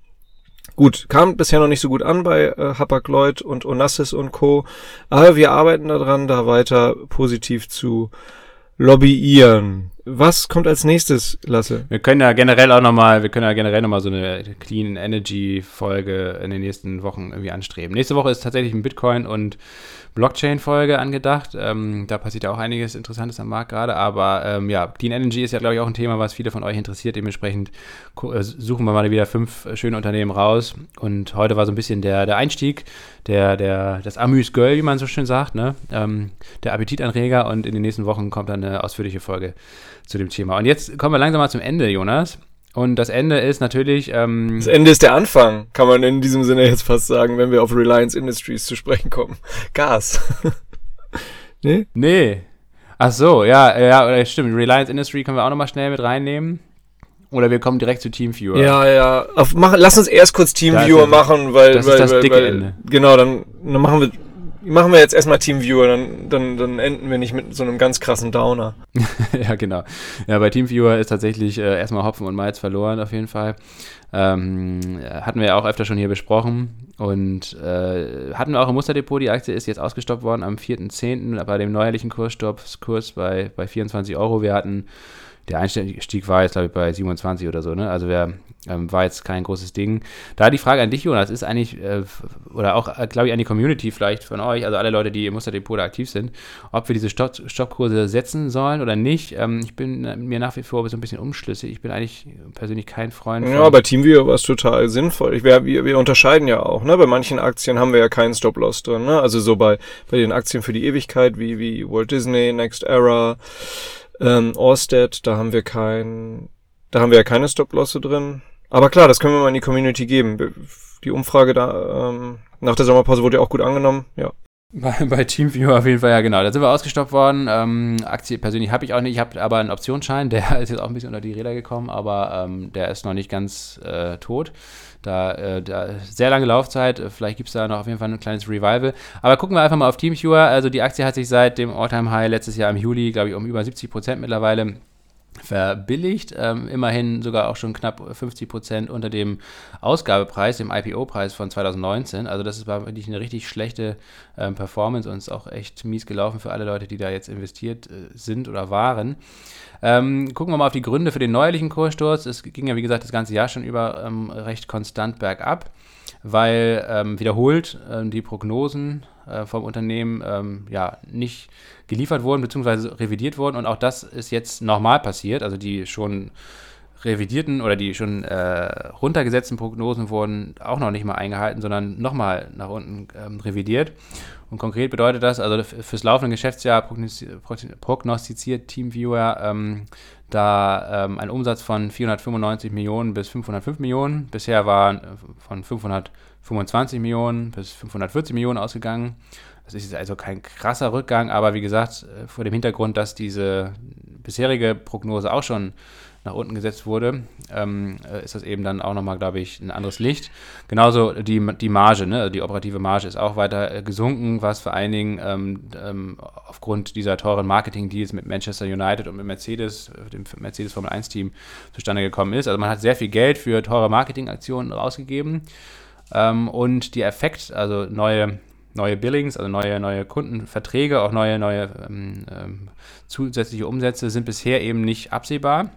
Gut, kam bisher noch nicht so gut an bei äh, Hapag-Lloyd und Onassis und Co. Aber wir arbeiten daran, da weiter positiv zu lobbyieren. Was kommt als nächstes, Lasse? Wir können ja generell auch nochmal, wir können ja generell nochmal so eine Clean Energy Folge in den nächsten Wochen irgendwie anstreben. Nächste Woche ist tatsächlich ein Bitcoin und Blockchain-Folge angedacht. Ähm, da passiert ja auch einiges Interessantes am Markt gerade. Aber ähm, ja, Clean Energy ist ja, glaube ich, auch ein Thema, was viele von euch interessiert. Dementsprechend äh, suchen wir mal wieder fünf schöne Unternehmen raus. Und heute war so ein bisschen der, der Einstieg, der, der, das Amüs-Göll, wie man so schön sagt, ne? Ähm, der Appetitanreger. Und in den nächsten Wochen kommt dann eine ausführliche Folge zu dem Thema. Und jetzt kommen wir langsam mal zum Ende, Jonas. Und das Ende ist natürlich. Ähm, das Ende ist der Anfang, kann man in diesem Sinne jetzt fast sagen, wenn wir auf Reliance Industries zu sprechen kommen. [LAUGHS] Gas. [LAUGHS] nee? Nee. Ach so, ja, ja, stimmt. Reliance Industry können wir auch nochmal schnell mit reinnehmen. Oder wir kommen direkt zu Teamviewer. Ja, ja. Auf, mach, lass uns erst kurz Teamviewer machen, weil. Das weil, ist das weil, dicke weil, Ende. Genau, dann, dann machen wir machen wir jetzt erstmal Teamviewer, dann, dann, dann enden wir nicht mit so einem ganz krassen Downer. [LAUGHS] ja, genau. Ja, bei Teamviewer ist tatsächlich äh, erstmal Hopfen und Malz verloren, auf jeden Fall. Ähm, hatten wir ja auch öfter schon hier besprochen und äh, hatten wir auch im Musterdepot. Die Aktie ist jetzt ausgestoppt worden am 4.10. bei dem neuerlichen Kursstoppskurs bei, bei 24 Euro. Wir hatten der Einstieg war jetzt, glaube ich, bei 27 oder so, ne? Also wer ähm, war jetzt kein großes Ding. Da die Frage an dich, Jonas, ist eigentlich, äh, oder auch, äh, glaube ich, an die Community vielleicht von euch, also alle Leute, die im Musterdepot aktiv sind, ob wir diese Stopp Stoppkurse setzen sollen oder nicht. Ähm, ich bin mir nach wie vor so ein bisschen umschlüssig. Ich bin eigentlich persönlich kein Freund. Ja, bei TeamViewer war es total sinnvoll. Ich, wir, wir unterscheiden ja auch, ne? Bei manchen Aktien haben wir ja keinen Stop-Loss drin, ne? Also so bei, bei den Aktien für die Ewigkeit, wie, wie Walt Disney, Next Era, ähm, Orsted, da haben wir kein, da haben wir ja keine Stop-Losse drin. Aber klar, das können wir mal in die Community geben. Die Umfrage da ähm, nach der Sommerpause wurde ja auch gut angenommen, ja. Bei, bei Teamviewer auf jeden Fall, ja genau. Da sind wir ausgestoppt worden. Ähm, Aktie persönlich habe ich auch nicht. Ich habe aber einen Optionsschein, der [LAUGHS] ist jetzt auch ein bisschen unter die Räder gekommen, aber ähm, der ist noch nicht ganz äh, tot. Da, äh, da sehr lange Laufzeit, vielleicht gibt es da noch auf jeden Fall ein kleines Revival. Aber gucken wir einfach mal auf Teamviewer. Also die Aktie hat sich seit dem Alltime High letztes Jahr im Juli, glaube ich, um über 70 Prozent mittlerweile verbilligt. Ähm, immerhin sogar auch schon knapp 50 Prozent unter dem Ausgabepreis, dem IPO-Preis von 2019. Also das war wirklich eine richtig schlechte ähm, Performance und ist auch echt mies gelaufen für alle Leute, die da jetzt investiert äh, sind oder waren. Ähm, gucken wir mal auf die Gründe für den neuerlichen Kurssturz. Es ging ja, wie gesagt, das ganze Jahr schon über ähm, recht konstant bergab, weil ähm, wiederholt ähm, die Prognosen äh, vom Unternehmen ähm, ja nicht geliefert wurden bzw. revidiert wurden und auch das ist jetzt nochmal passiert. Also die schon revidierten oder die schon äh, runtergesetzten Prognosen wurden auch noch nicht mal eingehalten, sondern nochmal nach unten ähm, revidiert. Und konkret bedeutet das, also fürs laufende Geschäftsjahr prognostiziert TeamViewer ähm, da ähm, ein Umsatz von 495 Millionen bis 505 Millionen. Bisher war von 525 Millionen bis 540 Millionen ausgegangen. Das ist also kein krasser Rückgang, aber wie gesagt, äh, vor dem Hintergrund, dass diese bisherige Prognose auch schon nach unten gesetzt wurde, ähm, äh, ist das eben dann auch nochmal, glaube ich, ein anderes Licht. Genauso die, die Marge, ne? die operative Marge ist auch weiter äh, gesunken, was vor allen Dingen ähm, ähm, aufgrund dieser teuren Marketing-Deals mit Manchester United und mit Mercedes, dem Mercedes Formel 1-Team, zustande gekommen ist. Also man hat sehr viel Geld für teure Marketingaktionen rausgegeben. Ähm, und die Effekt, also neue neue Billings, also neue, neue Kundenverträge, auch neue, neue ähm, ähm, zusätzliche Umsätze sind bisher eben nicht absehbar.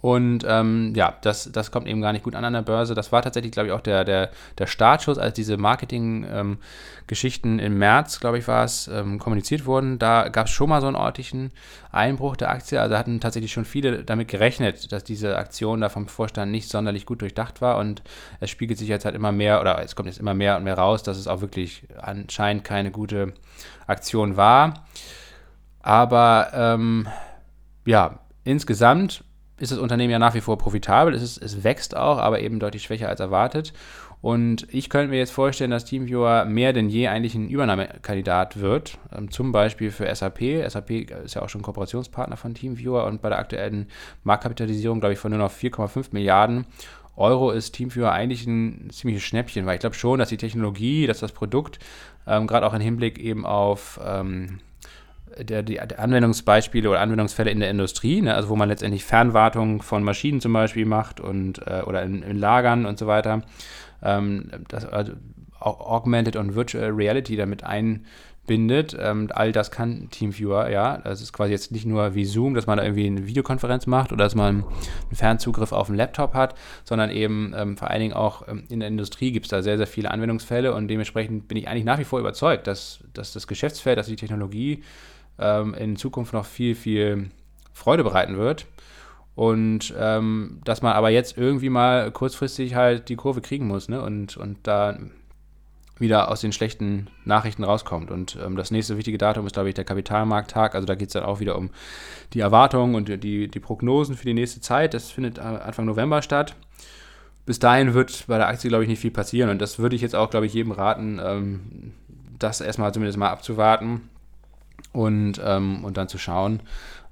Und ähm, ja, das, das kommt eben gar nicht gut an an der Börse. Das war tatsächlich, glaube ich, auch der, der, der Startschuss, als diese Marketing-Geschichten ähm, im März, glaube ich, war es, ähm, kommuniziert wurden. Da gab es schon mal so einen ordentlichen Einbruch der Aktie. Also hatten tatsächlich schon viele damit gerechnet, dass diese Aktion da vom Vorstand nicht sonderlich gut durchdacht war. Und es spiegelt sich jetzt halt immer mehr, oder es kommt jetzt immer mehr und mehr raus, dass es auch wirklich anscheinend keine gute Aktion war. Aber ähm, ja, insgesamt ist das Unternehmen ja nach wie vor profitabel. Es, ist, es wächst auch, aber eben deutlich schwächer als erwartet. Und ich könnte mir jetzt vorstellen, dass TeamViewer mehr denn je eigentlich ein Übernahmekandidat wird, ähm, zum Beispiel für SAP. SAP ist ja auch schon Kooperationspartner von TeamViewer und bei der aktuellen Marktkapitalisierung, glaube ich, von nur noch 4,5 Milliarden Euro ist TeamViewer eigentlich ein ziemliches Schnäppchen, weil ich glaube schon, dass die Technologie, dass das Produkt, ähm, gerade auch im Hinblick eben auf ähm, der, die Anwendungsbeispiele oder Anwendungsfälle in der Industrie, ne, also wo man letztendlich Fernwartung von Maschinen zum Beispiel macht und äh, oder in, in, Lagern und so weiter, ähm, das, also Augmented und Virtual Reality damit einbindet. Ähm, all das kann TeamViewer, ja. Das ist quasi jetzt nicht nur wie Zoom, dass man da irgendwie eine Videokonferenz macht oder dass man einen Fernzugriff auf einen Laptop hat, sondern eben ähm, vor allen Dingen auch ähm, in der Industrie gibt es da sehr, sehr viele Anwendungsfälle und dementsprechend bin ich eigentlich nach wie vor überzeugt, dass, dass das Geschäftsfeld, dass die Technologie ähm, in Zukunft noch viel, viel Freude bereiten wird. Und ähm, dass man aber jetzt irgendwie mal kurzfristig halt die Kurve kriegen muss ne? und, und da wieder aus den schlechten Nachrichten rauskommt. Und ähm, das nächste wichtige Datum ist, glaube ich, der Kapitalmarkttag. Also da geht es dann auch wieder um die Erwartungen und die, die Prognosen für die nächste Zeit. Das findet Anfang November statt. Bis dahin wird bei der Aktie, glaube ich, nicht viel passieren. Und das würde ich jetzt auch, glaube ich, jedem raten, ähm, das erstmal zumindest mal abzuwarten und, ähm, und dann zu schauen,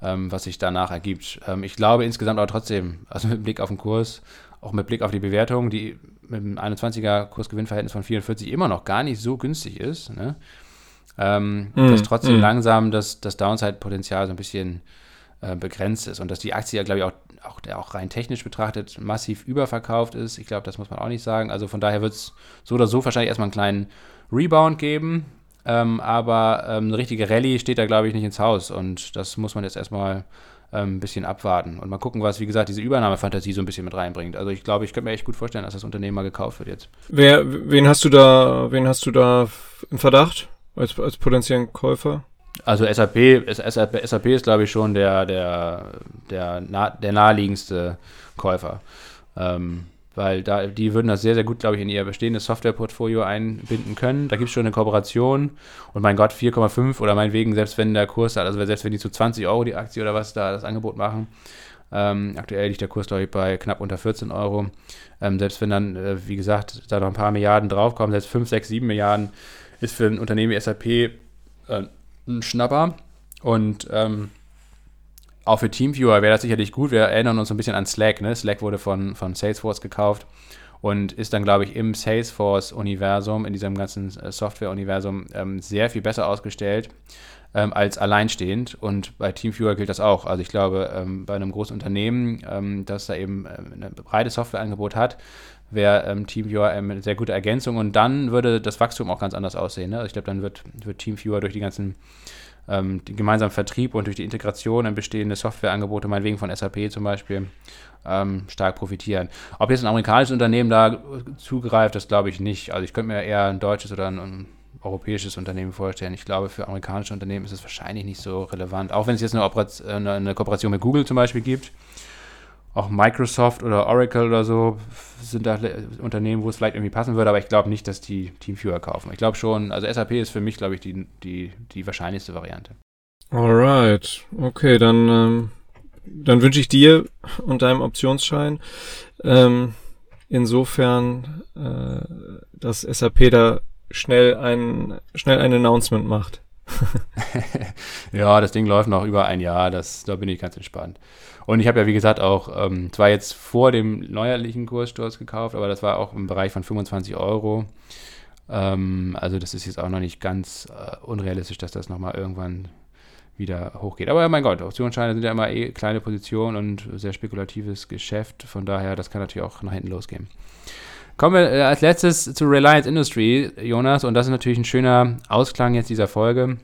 ähm, was sich danach ergibt. Ähm, ich glaube insgesamt aber trotzdem, also mit Blick auf den Kurs, auch mit Blick auf die Bewertung, die mit einem 21er Kursgewinnverhältnis von 44 immer noch gar nicht so günstig ist. Ne? mm, dass trotzdem mm. langsam das, das Downside-Potenzial so ein bisschen äh, begrenzt ist und dass die Aktie ja, glaube ich, auch, auch, der auch rein technisch betrachtet massiv überverkauft ist. Ich glaube, das muss man auch nicht sagen. Also von daher wird es so oder so wahrscheinlich erstmal einen kleinen Rebound geben. Ähm, aber ähm, eine richtige Rallye steht da, glaube ich, nicht ins Haus. Und das muss man jetzt erstmal ähm, ein bisschen abwarten und mal gucken, was, wie gesagt, diese Übernahmefantasie so ein bisschen mit reinbringt. Also ich glaube, ich könnte mir echt gut vorstellen, dass das Unternehmen mal gekauft wird jetzt. Wer, wen hast du da, wen hast du da im Verdacht als, als potenziellen Käufer? Also SAP, SAP, SAP ist, glaube ich, schon der, der, der, der naheliegendste Käufer. Ähm, weil da, die würden das sehr, sehr gut, glaube ich, in ihr bestehendes Softwareportfolio einbinden können. Da gibt es schon eine Kooperation und mein Gott, 4,5 oder meinetwegen, selbst wenn der Kurs, also selbst wenn die zu 20 Euro die Aktie oder was da das Angebot machen, ähm, aktuell liegt der Kurs, glaube ich, bei knapp unter 14 Euro. Ähm, selbst wenn dann, äh, wie gesagt, da noch ein paar Milliarden draufkommen, selbst 5, 6, 7 Milliarden ist für ein Unternehmen wie SAP äh, ein Schnapper. Und ähm, auch für Teamviewer wäre das sicherlich gut. Wir erinnern uns ein bisschen an Slack. Ne? Slack wurde von, von Salesforce gekauft und ist dann, glaube ich, im Salesforce-Universum, in diesem ganzen äh, Software-Universum, ähm, sehr viel besser ausgestellt ähm, als alleinstehend. Und bei Teamviewer gilt das auch. Also ich glaube, ähm, bei einem großen Unternehmen, ähm, das da eben ähm, ein breites Softwareangebot hat, wäre ähm, Teamviewer eine sehr gute Ergänzung. Und dann würde das Wachstum auch ganz anders aussehen. Ne? Also ich glaube, dann wird, wird Teamviewer durch die ganzen ähm, den gemeinsamen Vertrieb und durch die Integration in bestehende Softwareangebote, meinetwegen von SAP zum Beispiel, ähm, stark profitieren. Ob jetzt ein amerikanisches Unternehmen da zugreift, das glaube ich nicht. Also ich könnte mir eher ein deutsches oder ein, ein europäisches Unternehmen vorstellen. Ich glaube, für amerikanische Unternehmen ist es wahrscheinlich nicht so relevant. Auch wenn es jetzt eine, Operation, eine, eine Kooperation mit Google zum Beispiel gibt auch Microsoft oder Oracle oder so sind da Unternehmen, wo es vielleicht irgendwie passen würde, aber ich glaube nicht, dass die Teamviewer kaufen. Ich glaube schon, also SAP ist für mich, glaube ich, die, die, die wahrscheinlichste Variante. Alright, okay, dann, ähm, dann wünsche ich dir und deinem Optionsschein ähm, insofern, äh, dass SAP da schnell ein, schnell ein Announcement macht. [LAUGHS] [LAUGHS] ja, das Ding läuft noch über ein Jahr, das, da bin ich ganz entspannt. Und ich habe ja, wie gesagt, auch, ähm, zwar jetzt vor dem neuerlichen Kurssturz gekauft, aber das war auch im Bereich von 25 Euro. Ähm, also das ist jetzt auch noch nicht ganz äh, unrealistisch, dass das nochmal irgendwann wieder hochgeht. Aber mein Gott, Optionsscheine sind ja immer eh kleine Positionen und sehr spekulatives Geschäft. Von daher, das kann natürlich auch nach hinten losgehen. Kommen wir äh, als letztes zu Reliance Industry, Jonas. Und das ist natürlich ein schöner Ausklang jetzt dieser Folge.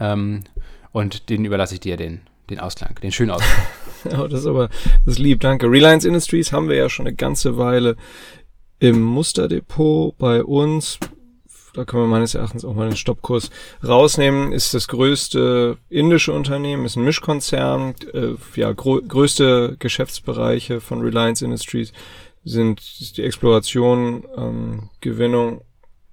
Ähm, und den überlasse ich dir, den den Ausklang, den schönen Ausklang. oh, [LAUGHS] das ist aber, das ist lieb, danke. Reliance Industries haben wir ja schon eine ganze Weile im Musterdepot bei uns. Da können wir meines Erachtens auch mal den Stoppkurs rausnehmen. Ist das größte indische Unternehmen, ist ein Mischkonzern. Äh, ja, größte Geschäftsbereiche von Reliance Industries sind die Exploration, ähm, Gewinnung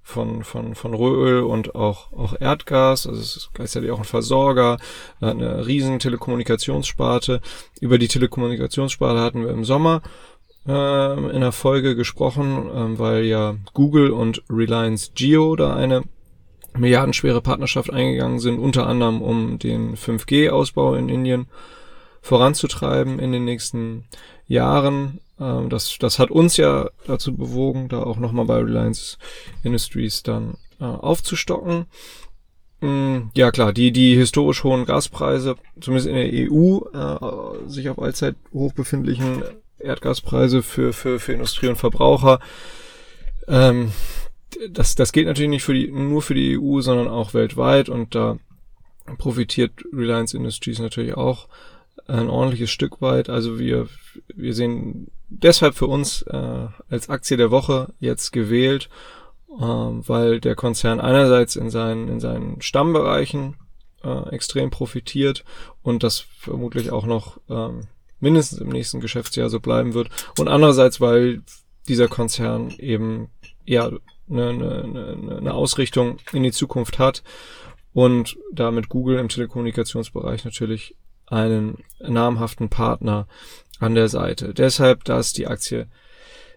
von, von, von Rohöl und auch, auch Erdgas. Also es ist gleichzeitig auch ein Versorger, eine riesen Telekommunikationssparte. Über die Telekommunikationssparte hatten wir im Sommer äh, in der Folge gesprochen, äh, weil ja Google und Reliance Geo da eine milliardenschwere Partnerschaft eingegangen sind, unter anderem um den 5G-Ausbau in Indien voranzutreiben in den nächsten Jahren. Ähm, das, das hat uns ja dazu bewogen, da auch nochmal bei Reliance Industries dann äh, aufzustocken. Mm, ja klar, die, die historisch hohen Gaspreise, zumindest in der EU, äh, sich auf allzeit hoch befindlichen Erdgaspreise für, für, für Industrie und Verbraucher. Ähm, das, das gilt natürlich nicht für die, nur für die EU, sondern auch weltweit und da profitiert Reliance Industries natürlich auch ein ordentliches Stück weit. Also wir, wir sehen deshalb für uns äh, als Aktie der Woche jetzt gewählt, äh, weil der Konzern einerseits in seinen, in seinen Stammbereichen äh, extrem profitiert und das vermutlich auch noch ähm, mindestens im nächsten Geschäftsjahr so bleiben wird. Und andererseits, weil dieser Konzern eben ja eine, eine, eine Ausrichtung in die Zukunft hat und damit Google im Telekommunikationsbereich natürlich einen namhaften Partner an der Seite. Deshalb das die Aktie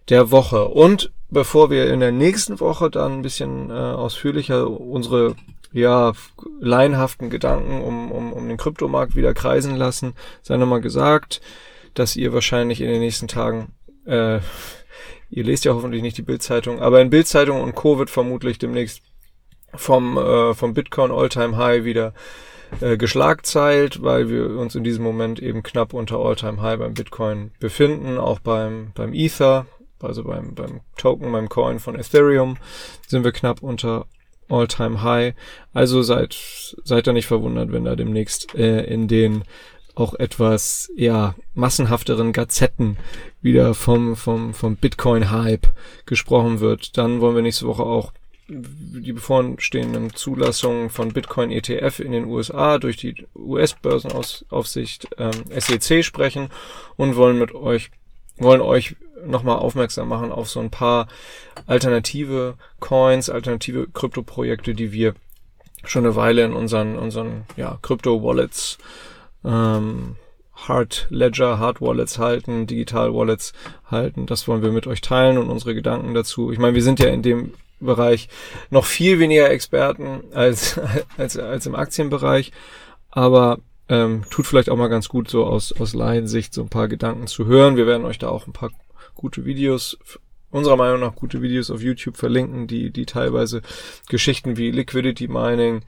der Woche. Und bevor wir in der nächsten Woche dann ein bisschen äh, ausführlicher unsere ja, laienhaften Gedanken um, um, um den Kryptomarkt wieder kreisen lassen, sei nochmal gesagt, dass ihr wahrscheinlich in den nächsten Tagen, äh, ihr lest ja hoffentlich nicht die Bildzeitung, aber in Bildzeitung und Co. wird vermutlich demnächst vom, äh, vom Bitcoin All-Time High wieder äh, geschlagzeilt, weil wir uns in diesem Moment eben knapp unter All-Time High beim Bitcoin befinden, auch beim, beim Ether, also beim, beim Token, beim Coin von Ethereum sind wir knapp unter All-Time High. Also seid, seid da nicht verwundert, wenn da demnächst äh, in den auch etwas, ja, massenhafteren Gazetten wieder vom, vom, vom Bitcoin-Hype gesprochen wird. Dann wollen wir nächste Woche auch die bevorstehenden Zulassungen von Bitcoin ETF in den USA durch die US-Börsenaufsicht ähm, SEC sprechen und wollen mit euch, wollen euch nochmal aufmerksam machen auf so ein paar alternative Coins, alternative Kryptoprojekte, die wir schon eine Weile in unseren, unseren ja, Krypto-Wallets, ähm, Hard Ledger, Hard Wallets halten, Digital Wallets halten. Das wollen wir mit euch teilen und unsere Gedanken dazu. Ich meine, wir sind ja in dem Bereich noch viel weniger Experten als, [LAUGHS] als, als im Aktienbereich, aber ähm, tut vielleicht auch mal ganz gut, so aus, aus Laiensicht so ein paar Gedanken zu hören. Wir werden euch da auch ein paar gute Videos, unserer Meinung nach gute Videos auf YouTube verlinken, die, die teilweise Geschichten wie Liquidity Mining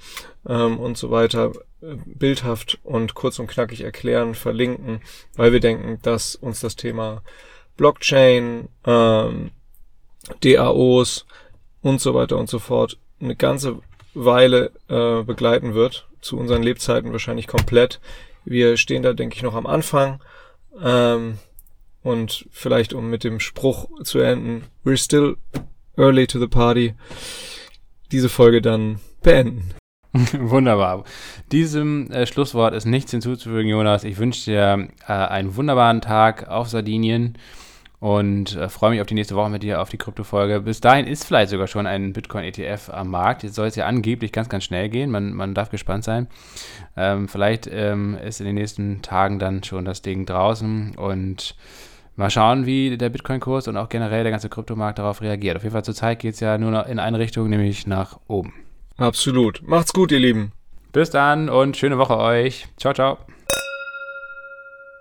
ähm, und so weiter äh, bildhaft und kurz und knackig erklären, verlinken, weil wir denken, dass uns das Thema Blockchain, ähm, DAOs, und so weiter und so fort eine ganze Weile äh, begleiten wird, zu unseren Lebzeiten wahrscheinlich komplett. Wir stehen da, denke ich, noch am Anfang. Ähm, und vielleicht, um mit dem Spruch zu enden, we're still early to the party, diese Folge dann beenden. [LAUGHS] Wunderbar. Diesem äh, Schlusswort ist nichts hinzuzufügen, Jonas. Ich wünsche dir äh, einen wunderbaren Tag auf Sardinien und äh, freue mich auf die nächste Woche mit dir auf die Krypto-Folge. Bis dahin ist vielleicht sogar schon ein Bitcoin-ETF am Markt. Jetzt soll es ja angeblich ganz, ganz schnell gehen. Man, man darf gespannt sein. Ähm, vielleicht ähm, ist in den nächsten Tagen dann schon das Ding draußen und mal schauen, wie der Bitcoin-Kurs und auch generell der ganze Kryptomarkt darauf reagiert. Auf jeden Fall zurzeit geht es ja nur noch in eine Richtung, nämlich nach oben. Absolut. Macht's gut, ihr Lieben. Bis dann und schöne Woche euch. Ciao, ciao.